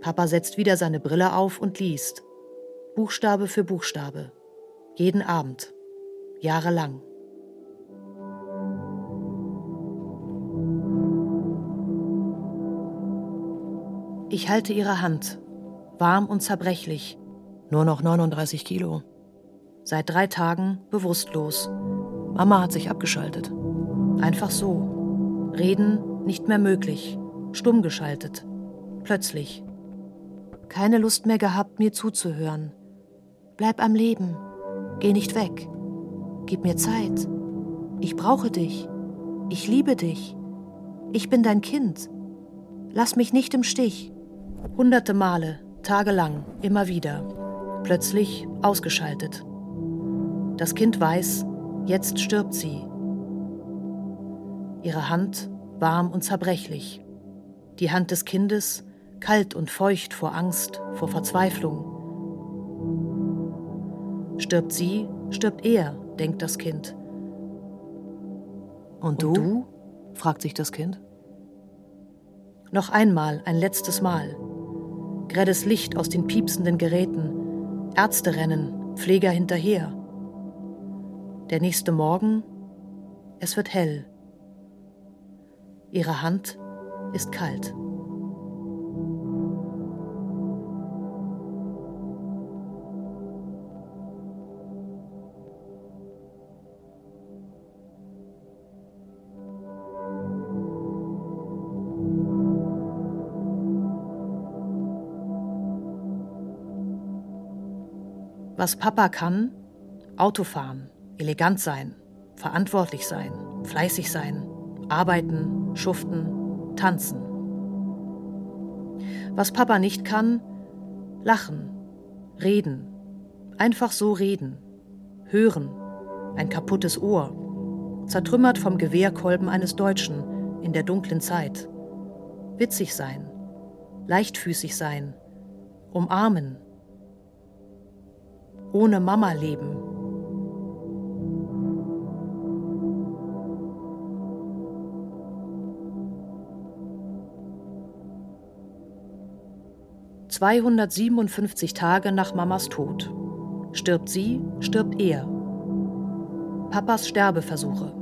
Papa setzt wieder seine Brille auf und liest. Buchstabe für Buchstabe. Jeden Abend. Jahrelang. Ich halte ihre Hand, warm und zerbrechlich. Nur noch 39 Kilo. Seit drei Tagen bewusstlos. Mama hat sich abgeschaltet. Einfach so. Reden nicht mehr möglich. Stumm geschaltet. Plötzlich. Keine Lust mehr gehabt, mir zuzuhören. Bleib am Leben. Geh nicht weg. Gib mir Zeit. Ich brauche dich. Ich liebe dich. Ich bin dein Kind. Lass mich nicht im Stich. Hunderte Male, tagelang, immer wieder. Plötzlich ausgeschaltet. Das Kind weiß, Jetzt stirbt sie. Ihre Hand warm und zerbrechlich. Die Hand des Kindes kalt und feucht vor Angst, vor Verzweiflung. Stirbt sie, stirbt er, denkt das Kind. Und du? Und du? fragt sich das Kind. Noch einmal, ein letztes Mal. Grelles Licht aus den piepsenden Geräten. Ärzte rennen, Pfleger hinterher. Der nächste Morgen, es wird hell. Ihre Hand ist kalt. Was Papa kann, Autofahren elegant sein, verantwortlich sein, fleißig sein, arbeiten, schuften, tanzen. Was Papa nicht kann? Lachen, reden, einfach so reden, hören, ein kaputtes Ohr, zertrümmert vom Gewehrkolben eines Deutschen in der dunklen Zeit. Witzig sein, leichtfüßig sein, umarmen, ohne Mama leben. Zweihundertsiebenundfünfzig Tage nach Mamas Tod. Stirbt sie, stirbt er. Papas Sterbeversuche.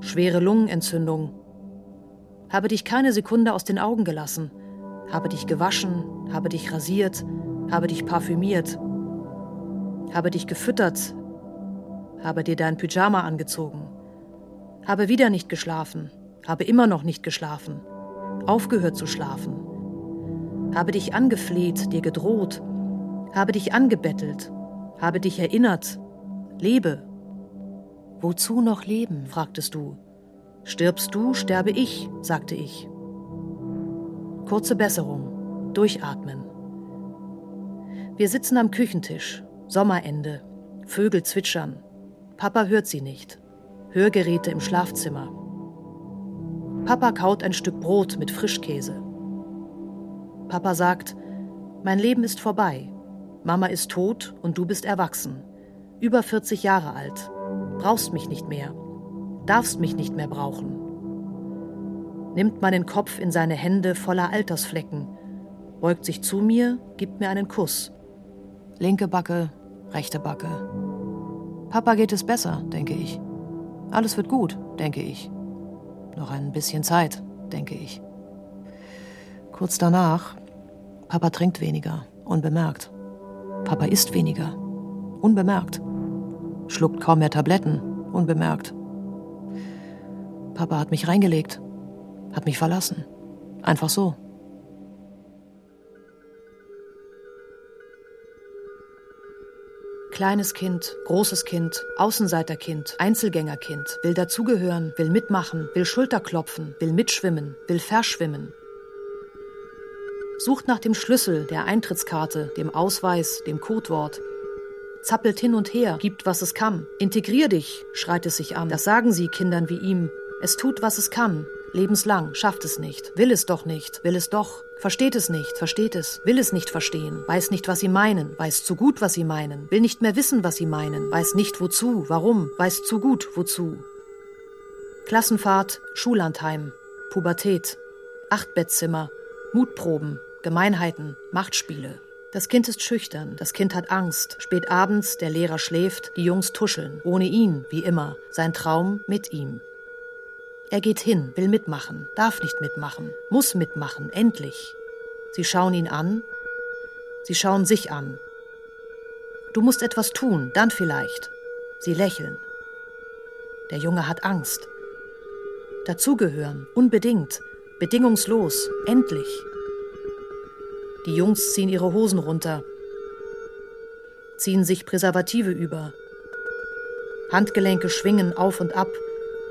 Schwere Lungenentzündung. Habe dich keine Sekunde aus den Augen gelassen. Habe dich gewaschen, habe dich rasiert, habe dich parfümiert, habe dich gefüttert, habe dir dein Pyjama angezogen, habe wieder nicht geschlafen, habe immer noch nicht geschlafen, aufgehört zu schlafen, habe dich angefleht, dir gedroht, habe dich angebettelt, habe dich erinnert, lebe. Wozu noch leben? fragtest du. Stirbst du, sterbe ich, sagte ich. Kurze Besserung, durchatmen. Wir sitzen am Küchentisch, Sommerende, Vögel zwitschern. Papa hört sie nicht. Hörgeräte im Schlafzimmer. Papa kaut ein Stück Brot mit Frischkäse. Papa sagt, mein Leben ist vorbei. Mama ist tot und du bist erwachsen. Über 40 Jahre alt. Brauchst mich nicht mehr. Darfst mich nicht mehr brauchen. Nimmt meinen Kopf in seine Hände voller Altersflecken, beugt sich zu mir, gibt mir einen Kuss. Linke Backe, rechte Backe. Papa geht es besser, denke ich. Alles wird gut, denke ich. Noch ein bisschen Zeit, denke ich. Kurz danach, Papa trinkt weniger, unbemerkt. Papa isst weniger, unbemerkt. Schluckt kaum mehr Tabletten, unbemerkt. Papa hat mich reingelegt, hat mich verlassen. Einfach so. Kleines Kind, großes Kind, Außenseiterkind, Einzelgängerkind, will dazugehören, will mitmachen, will Schulterklopfen, will mitschwimmen, will verschwimmen. Sucht nach dem Schlüssel, der Eintrittskarte, dem Ausweis, dem Codewort. Zappelt hin und her, gibt, was es kann. Integrier dich, schreit es sich an. Das sagen sie Kindern wie ihm. Es tut, was es kann. Lebenslang, schafft es nicht, will es doch nicht, will es doch, versteht es nicht, versteht es, will es nicht verstehen, weiß nicht, was sie meinen, weiß zu gut, was sie meinen, will nicht mehr wissen, was sie meinen, weiß nicht wozu, warum, weiß zu gut, wozu. Klassenfahrt, Schullandheim, Pubertät, Achtbettzimmer, Mutproben, Gemeinheiten, Machtspiele. Das Kind ist schüchtern, das Kind hat Angst. Spät abends, der Lehrer schläft, die Jungs tuscheln. Ohne ihn, wie immer. Sein Traum mit ihm. Er geht hin, will mitmachen, darf nicht mitmachen, muss mitmachen, endlich. Sie schauen ihn an, sie schauen sich an. Du musst etwas tun, dann vielleicht. Sie lächeln. Der Junge hat Angst. Dazugehören, unbedingt, bedingungslos, endlich. Die Jungs ziehen ihre Hosen runter, ziehen sich Präservative über. Handgelenke schwingen auf und ab,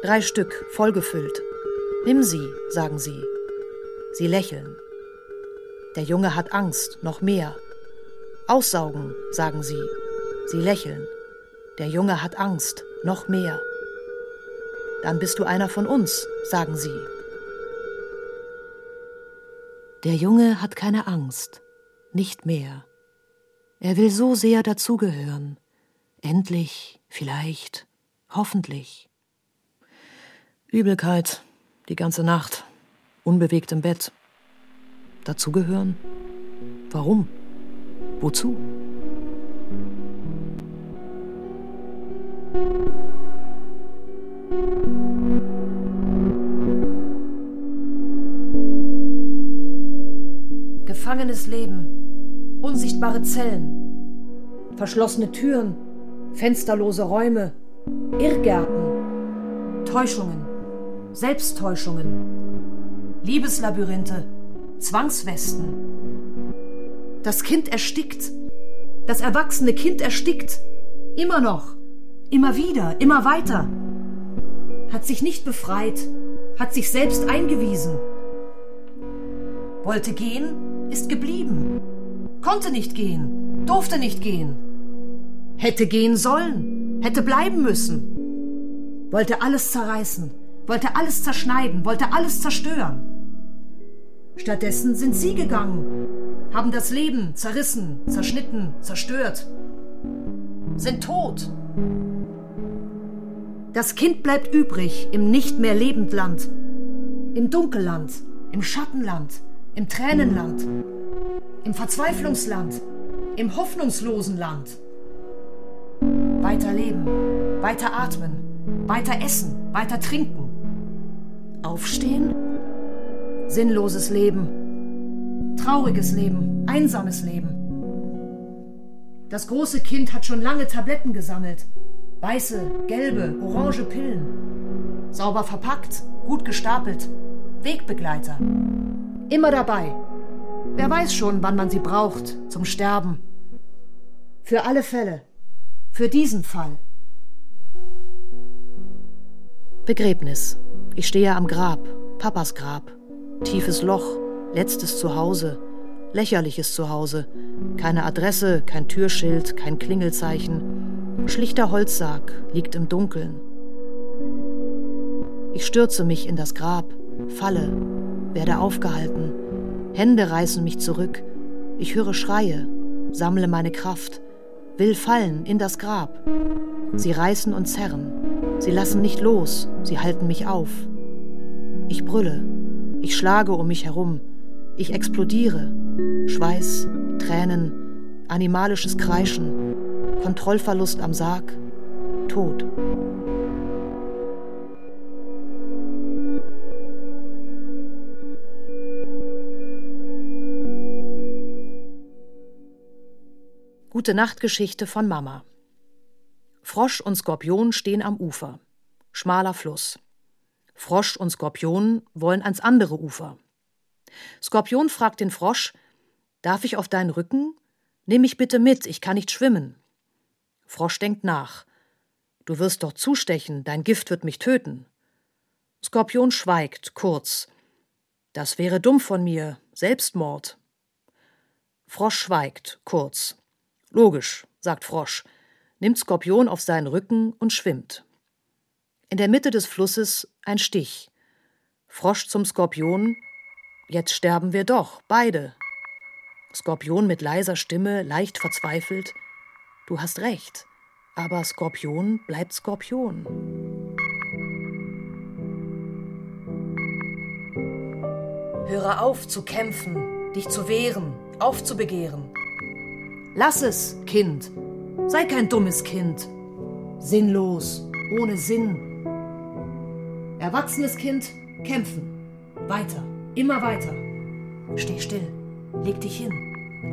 Drei Stück, vollgefüllt. Nimm sie, sagen sie. Sie lächeln. Der Junge hat Angst, noch mehr. Aussaugen, sagen sie. Sie lächeln. Der Junge hat Angst, noch mehr. Dann bist du einer von uns, sagen sie. Der Junge hat keine Angst, nicht mehr. Er will so sehr dazugehören. Endlich, vielleicht, hoffentlich. Übelkeit, die ganze Nacht, unbewegt im Bett. Dazugehören? Warum? Wozu? Gefangenes Leben, unsichtbare Zellen, verschlossene Türen, fensterlose Räume, Irrgärten, Täuschungen. Selbsttäuschungen, Liebeslabyrinthe, Zwangswesten. Das Kind erstickt, Das erwachsene Kind erstickt. Immer noch. Immer wieder. Immer weiter. Hat sich nicht befreit. Hat sich selbst eingewiesen. Wollte gehen, ist geblieben. Konnte nicht gehen. Durfte nicht gehen. Hätte gehen sollen. Hätte bleiben müssen. Wollte alles zerreißen. Wollte alles zerschneiden. Wollte alles zerstören. Stattdessen sind sie gegangen, haben das Leben zerrissen, zerschnitten, zerstört, sind tot. Das Kind bleibt übrig im nicht mehr Lebendland, im Dunkelland, im Schattenland, im Tränenland, im Verzweiflungsland, im hoffnungslosen Land. Weiter leben, weiter atmen, weiter essen, weiter trinken. Aufstehen Sinnloses Leben, trauriges Leben, einsames Leben. Das große Kind hat schon lange Tabletten gesammelt. Weiße, gelbe, orange Pillen. Sauber verpackt, gut gestapelt. Wegbegleiter. Immer dabei. Wer weiß schon, wann man sie braucht zum Sterben. Für alle Fälle. Für diesen Fall. Begräbnis. Ich stehe am Grab, Papas Grab. Tiefes Loch, letztes Zuhause, lächerliches Zuhause, keine Adresse, kein Türschild, kein Klingelzeichen. Schlichter Holzsarg liegt im Dunkeln. Ich stürze mich in das Grab, falle, werde aufgehalten. Hände reißen mich zurück. Ich höre Schreie, sammle meine Kraft, will fallen in das Grab. Sie reißen und zerren. Sie lassen nicht los, sie halten mich auf. Ich brülle, ich schlage um mich herum. Ich explodiere. Schweiß, Tränen, animalisches Kreischen, Kontrollverlust am Sarg, Tod. Gute Nachtgeschichte von Mama. Frosch und Skorpion stehen am Ufer. Schmaler Fluss. Frosch und Skorpion wollen ans andere Ufer. Skorpion fragt den Frosch: Darf ich auf deinen Rücken? Nimm mich bitte mit, ich kann nicht schwimmen. Frosch denkt nach. Du wirst doch zustechen, dein Gift wird mich töten. Skorpion schweigt, kurz. Das wäre dumm von mir, Selbstmord. Frosch schweigt, kurz. Logisch, sagt Frosch, nimmt Skorpion auf seinen Rücken und schwimmt. In der Mitte des Flusses ein Stich. Frosch zum Skorpion. Jetzt sterben wir doch, beide. Skorpion mit leiser Stimme, leicht verzweifelt. Du hast recht, aber Skorpion bleibt Skorpion. Höre auf zu kämpfen, dich zu wehren, aufzubegehren. Lass es, Kind. Sei kein dummes Kind. Sinnlos, ohne Sinn, Erwachsenes Kind, kämpfen. Weiter, immer weiter. Steh still, leg dich hin.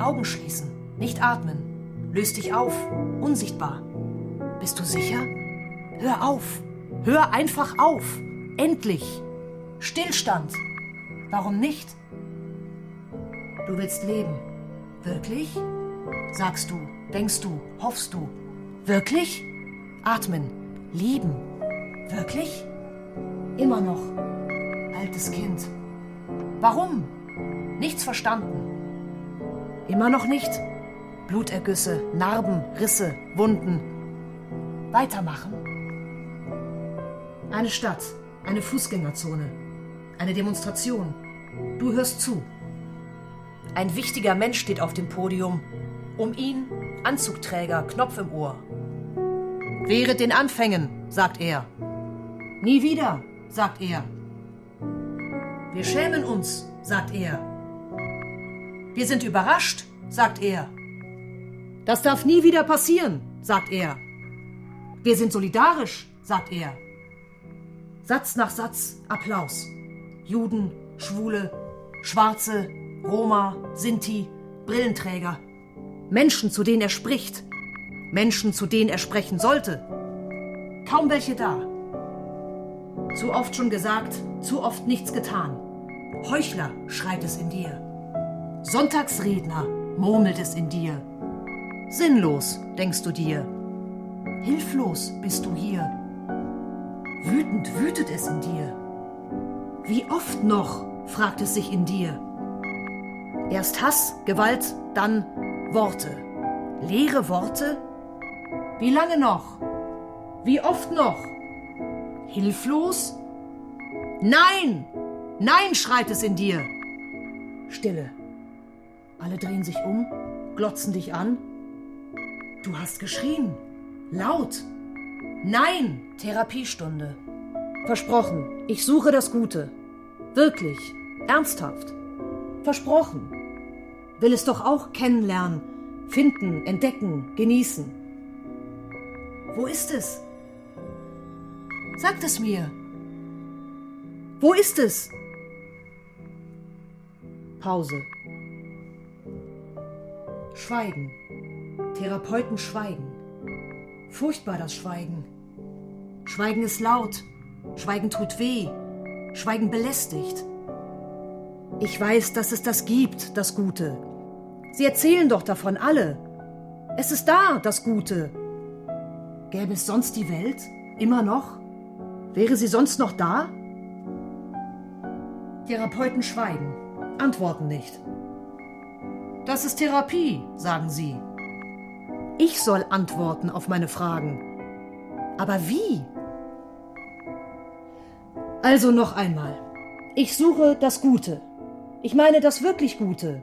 Augen schließen, nicht atmen. Löst dich auf, unsichtbar. Bist du sicher? Hör auf. Hör einfach auf. Endlich. Stillstand. Warum nicht? Du willst leben. Wirklich? Sagst du, denkst du, hoffst du. Wirklich? Atmen. Lieben. Wirklich? Immer noch. Altes Kind. Warum? Nichts verstanden. Immer noch nicht? Blutergüsse, Narben, Risse, Wunden. Weitermachen. Eine Stadt, eine Fußgängerzone, eine Demonstration. Du hörst zu. Ein wichtiger Mensch steht auf dem Podium. Um ihn Anzugträger, Knopf im Ohr. Wehret den Anfängen, sagt er. Nie wieder, sagt er. Wir schämen uns, sagt er. Wir sind überrascht, sagt er. Das darf nie wieder passieren, sagt er. Wir sind solidarisch, sagt er. Satz nach Satz Applaus. Juden, Schwule, Schwarze, Roma, Sinti, Brillenträger. Menschen, zu denen er spricht. Menschen, zu denen er sprechen sollte. Kaum welche da. Zu oft schon gesagt, zu oft nichts getan. Heuchler, schreit es in dir. Sonntagsredner, murmelt es in dir. Sinnlos, denkst du dir. Hilflos bist du hier. Wütend wütet es in dir. Wie oft noch, fragt es sich in dir. Erst Hass, Gewalt, dann Worte. Leere Worte? Wie lange noch? Wie oft noch? Hilflos? Nein! Nein, schreit es in dir. Stille. Alle drehen sich um, glotzen dich an. Du hast geschrien. Laut. Nein! Therapiestunde. Versprochen, ich suche das Gute. Wirklich. Ernsthaft. Versprochen. Will es doch auch kennenlernen, finden, entdecken, genießen. Wo ist es? Sagt es mir. Wo ist es? Pause. Schweigen. Therapeuten schweigen. Furchtbar das Schweigen. Schweigen ist laut. Schweigen tut weh. Schweigen belästigt. Ich weiß, dass es das gibt, das Gute. Sie erzählen doch davon alle. Es ist da, das Gute. Gäbe es sonst die Welt? Immer noch? Wäre sie sonst noch da? Therapeuten schweigen, antworten nicht. Das ist Therapie, sagen sie. Ich soll antworten auf meine Fragen. Aber wie? Also noch einmal. Ich suche das Gute. Ich meine das wirklich Gute.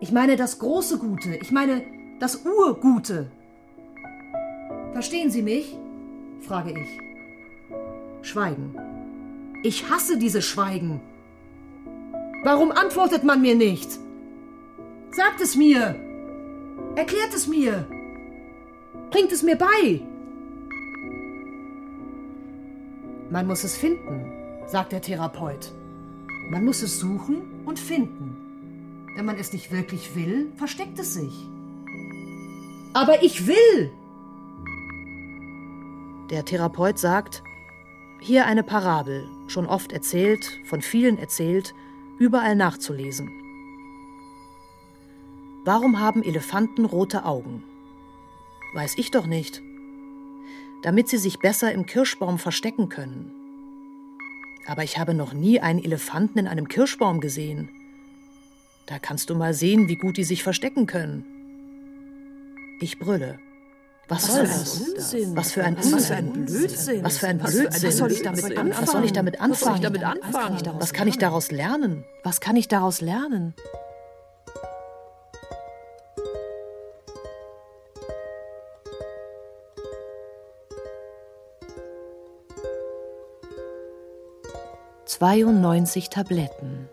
Ich meine das große Gute. Ich meine das Urgute. Verstehen Sie mich? frage ich. Schweigen. Ich hasse dieses Schweigen. Warum antwortet man mir nicht? Sagt es mir. Erklärt es mir. Bringt es mir bei. Man muss es finden, sagt der Therapeut. Man muss es suchen und finden. Wenn man es nicht wirklich will, versteckt es sich. Aber ich will! Der Therapeut sagt, hier eine Parabel, schon oft erzählt, von vielen erzählt, überall nachzulesen. Warum haben Elefanten rote Augen? Weiß ich doch nicht. Damit sie sich besser im Kirschbaum verstecken können. Aber ich habe noch nie einen Elefanten in einem Kirschbaum gesehen. Da kannst du mal sehen, wie gut die sich verstecken können. Ich brülle. Was, Was soll das? Unsinn? Was für ein Unsinn? Was für ein Blödsinn? Was für ein Blödsinn? Was soll ich damit anfangen? Was soll ich damit anfangen? Was kann ich daraus lernen? Was kann ich daraus lernen? 92 Tabletten,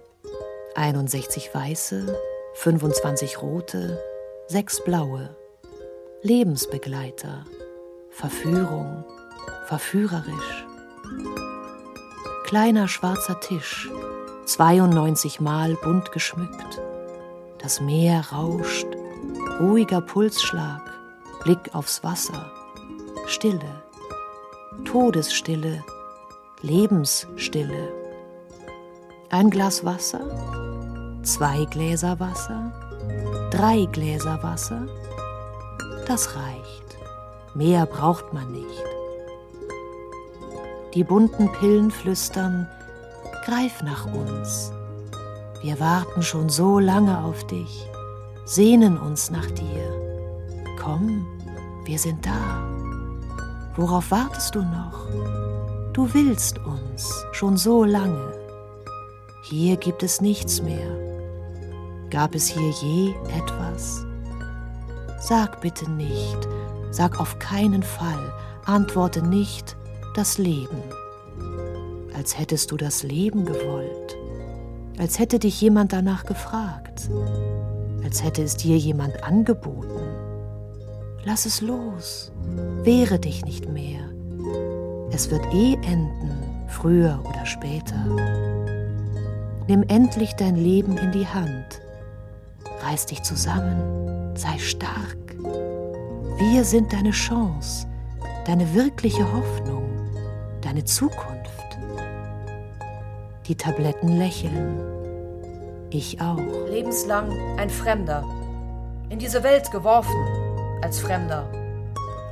61 weiße, 25 rote, 6 blaue. Lebensbegleiter, Verführung, verführerisch. Kleiner schwarzer Tisch, 92 Mal bunt geschmückt. Das Meer rauscht, ruhiger Pulsschlag, Blick aufs Wasser, Stille, Todesstille, Lebensstille. Ein Glas Wasser, zwei Gläser Wasser, drei Gläser Wasser. Das reicht. Mehr braucht man nicht. Die bunten Pillen flüstern, greif nach uns. Wir warten schon so lange auf dich, sehnen uns nach dir. Komm, wir sind da. Worauf wartest du noch? Du willst uns schon so lange. Hier gibt es nichts mehr. Gab es hier je etwas? Sag bitte nicht, sag auf keinen Fall, antworte nicht das Leben. Als hättest du das Leben gewollt, als hätte dich jemand danach gefragt, als hätte es dir jemand angeboten. Lass es los, wehre dich nicht mehr. Es wird eh enden, früher oder später. Nimm endlich dein Leben in die Hand. Reiß dich zusammen, sei stark. Wir sind deine Chance, deine wirkliche Hoffnung, deine Zukunft. Die Tabletten lächeln. Ich auch. Lebenslang ein Fremder, in diese Welt geworfen, als Fremder.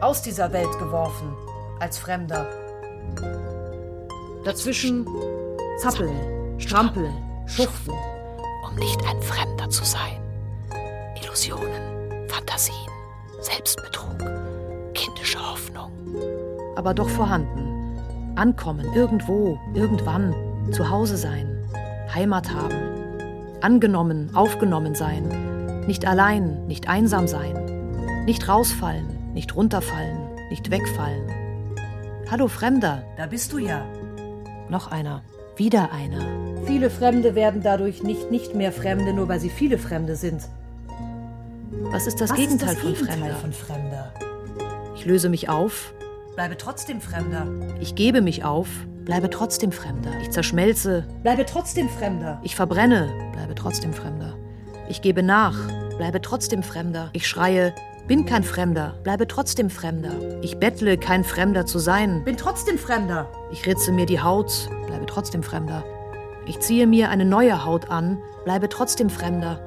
Aus dieser Welt geworfen als Fremder. Dazwischen zappeln, strampeln, schuften. Um nicht ein Fremder zu sein. Illusionen, Fantasien, Selbstbetrug, kindische Hoffnung. Aber doch vorhanden. Ankommen, irgendwo, irgendwann, zu Hause sein, Heimat haben. Angenommen, aufgenommen sein. Nicht allein, nicht einsam sein. Nicht rausfallen, nicht runterfallen, nicht wegfallen. Hallo Fremder. Da bist du ja. Noch einer. Wieder einer. Viele Fremde werden dadurch nicht nicht mehr Fremde, nur weil sie viele Fremde sind. Was ist das, Was Gegenteil, ist das von, Gegenteil Fremder? von Fremder? Ich löse mich auf, Bleibe trotzdem Fremder. ich gebe mich auf, bleibe trotzdem Fremder. Ich zerschmelze, Bleibe trotzdem Fremder. ich verbrenne, bleibe trotzdem Fremder. Ich gebe nach, bleibe trotzdem Fremder. Ich schreie, bin kein Fremder, bleibe trotzdem Fremder. Ich bettle, kein Fremder zu sein. Bin trotzdem Fremder. Ich ritze mir die Haut, bleibe trotzdem Fremder. Ich ziehe mir eine neue Haut an, bleibe trotzdem Fremder.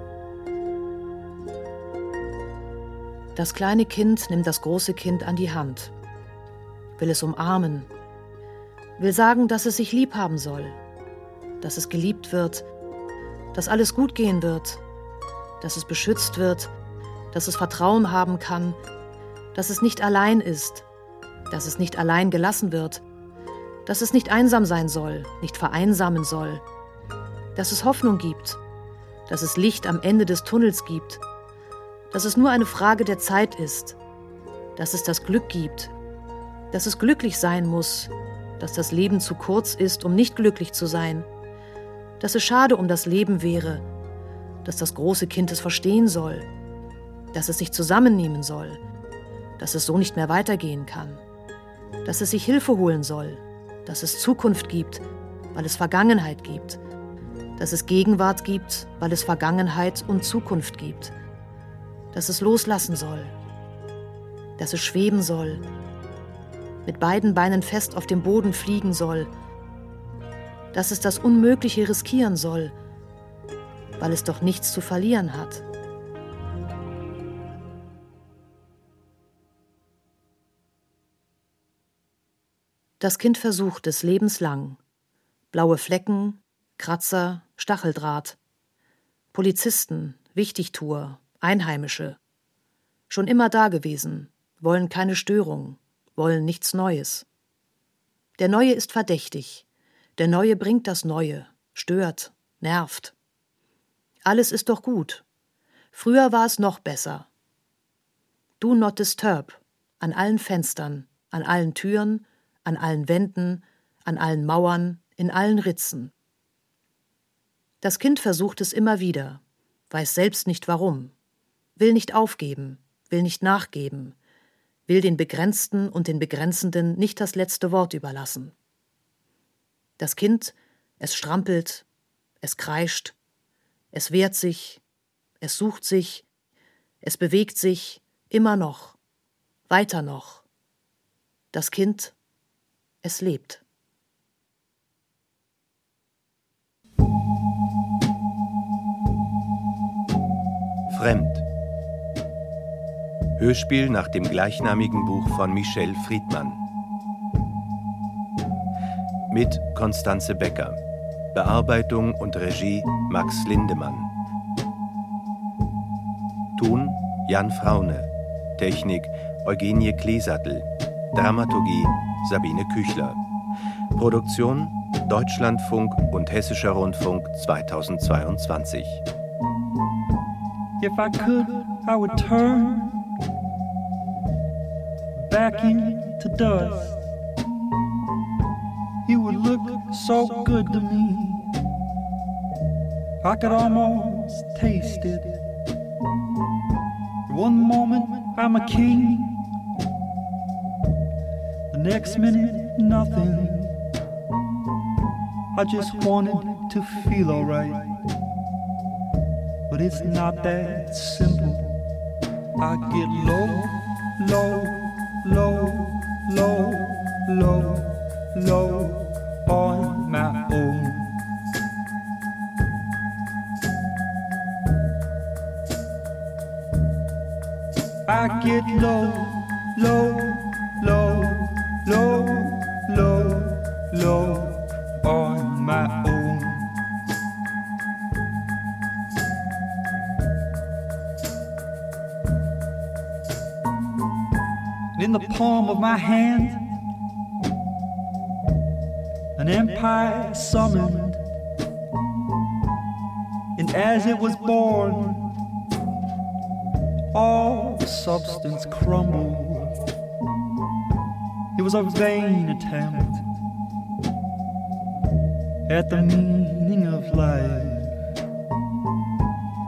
Das kleine Kind nimmt das große Kind an die Hand, will es umarmen, will sagen, dass es sich lieb haben soll, dass es geliebt wird, dass alles gut gehen wird, dass es beschützt wird, dass es Vertrauen haben kann, dass es nicht allein ist, dass es nicht allein gelassen wird, dass es nicht einsam sein soll, nicht vereinsamen soll, dass es Hoffnung gibt, dass es Licht am Ende des Tunnels gibt, dass es nur eine Frage der Zeit ist, dass es das Glück gibt, dass es glücklich sein muss, dass das Leben zu kurz ist, um nicht glücklich zu sein, dass es schade um das Leben wäre, dass das große Kind es verstehen soll, dass es sich zusammennehmen soll, dass es so nicht mehr weitergehen kann, dass es sich Hilfe holen soll, dass es Zukunft gibt, weil es Vergangenheit gibt, dass es Gegenwart gibt, weil es Vergangenheit und Zukunft gibt, dass es loslassen soll, dass es schweben soll, mit beiden Beinen fest auf dem Boden fliegen soll, dass es das Unmögliche riskieren soll, weil es doch nichts zu verlieren hat. Das Kind versucht es lebenslang. Blaue Flecken, Kratzer, Stacheldraht. Polizisten, Wichtigtuer, Einheimische. Schon immer dagewesen, wollen keine Störung, wollen nichts Neues. Der Neue ist verdächtig. Der Neue bringt das Neue, stört, nervt. Alles ist doch gut. Früher war es noch besser. Do not disturb. An allen Fenstern, an allen Türen, an allen Wänden, an allen Mauern, in allen Ritzen. Das Kind versucht es immer wieder, weiß selbst nicht warum, will nicht aufgeben, will nicht nachgeben, will den Begrenzten und den Begrenzenden nicht das letzte Wort überlassen. Das Kind, es strampelt, es kreischt, es wehrt sich, es sucht sich, es bewegt sich, immer noch, weiter noch. Das Kind, es lebt. Fremd. Hörspiel nach dem gleichnamigen Buch von Michel Friedmann. Mit Konstanze Becker. Bearbeitung und Regie Max Lindemann. Ton Jan Fraune. Technik Eugenie Kleesattel. Dramaturgie Sabine Küchler. Produktion Deutschlandfunk und Hessischer Rundfunk 2022. If I could, I would turn back into dust. You would look so good to me. I could almost taste it. One moment I'm a king, next minute nothing. I just wanted to feel alright but it's not that simple. I get low, low, low, low, low, low on my own. I get low, low, in the palm of my hand, an empire summoned. And as it was born, all substance crumbled. It was a vain attempt at the meaning of life.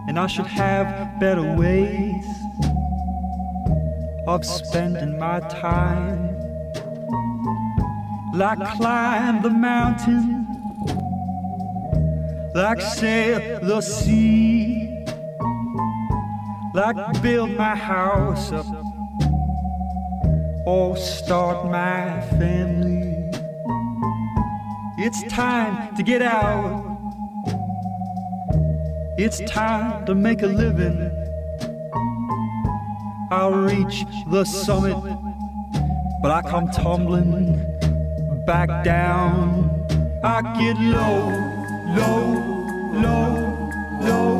And I should have better ways of spending my time. Like climb the mountain, like sail the sea, like build my house up, or start my family. It's time to get out. It's time to make a living. I'll reach the summit, but I come tumbling back down. I get low, low, low, low,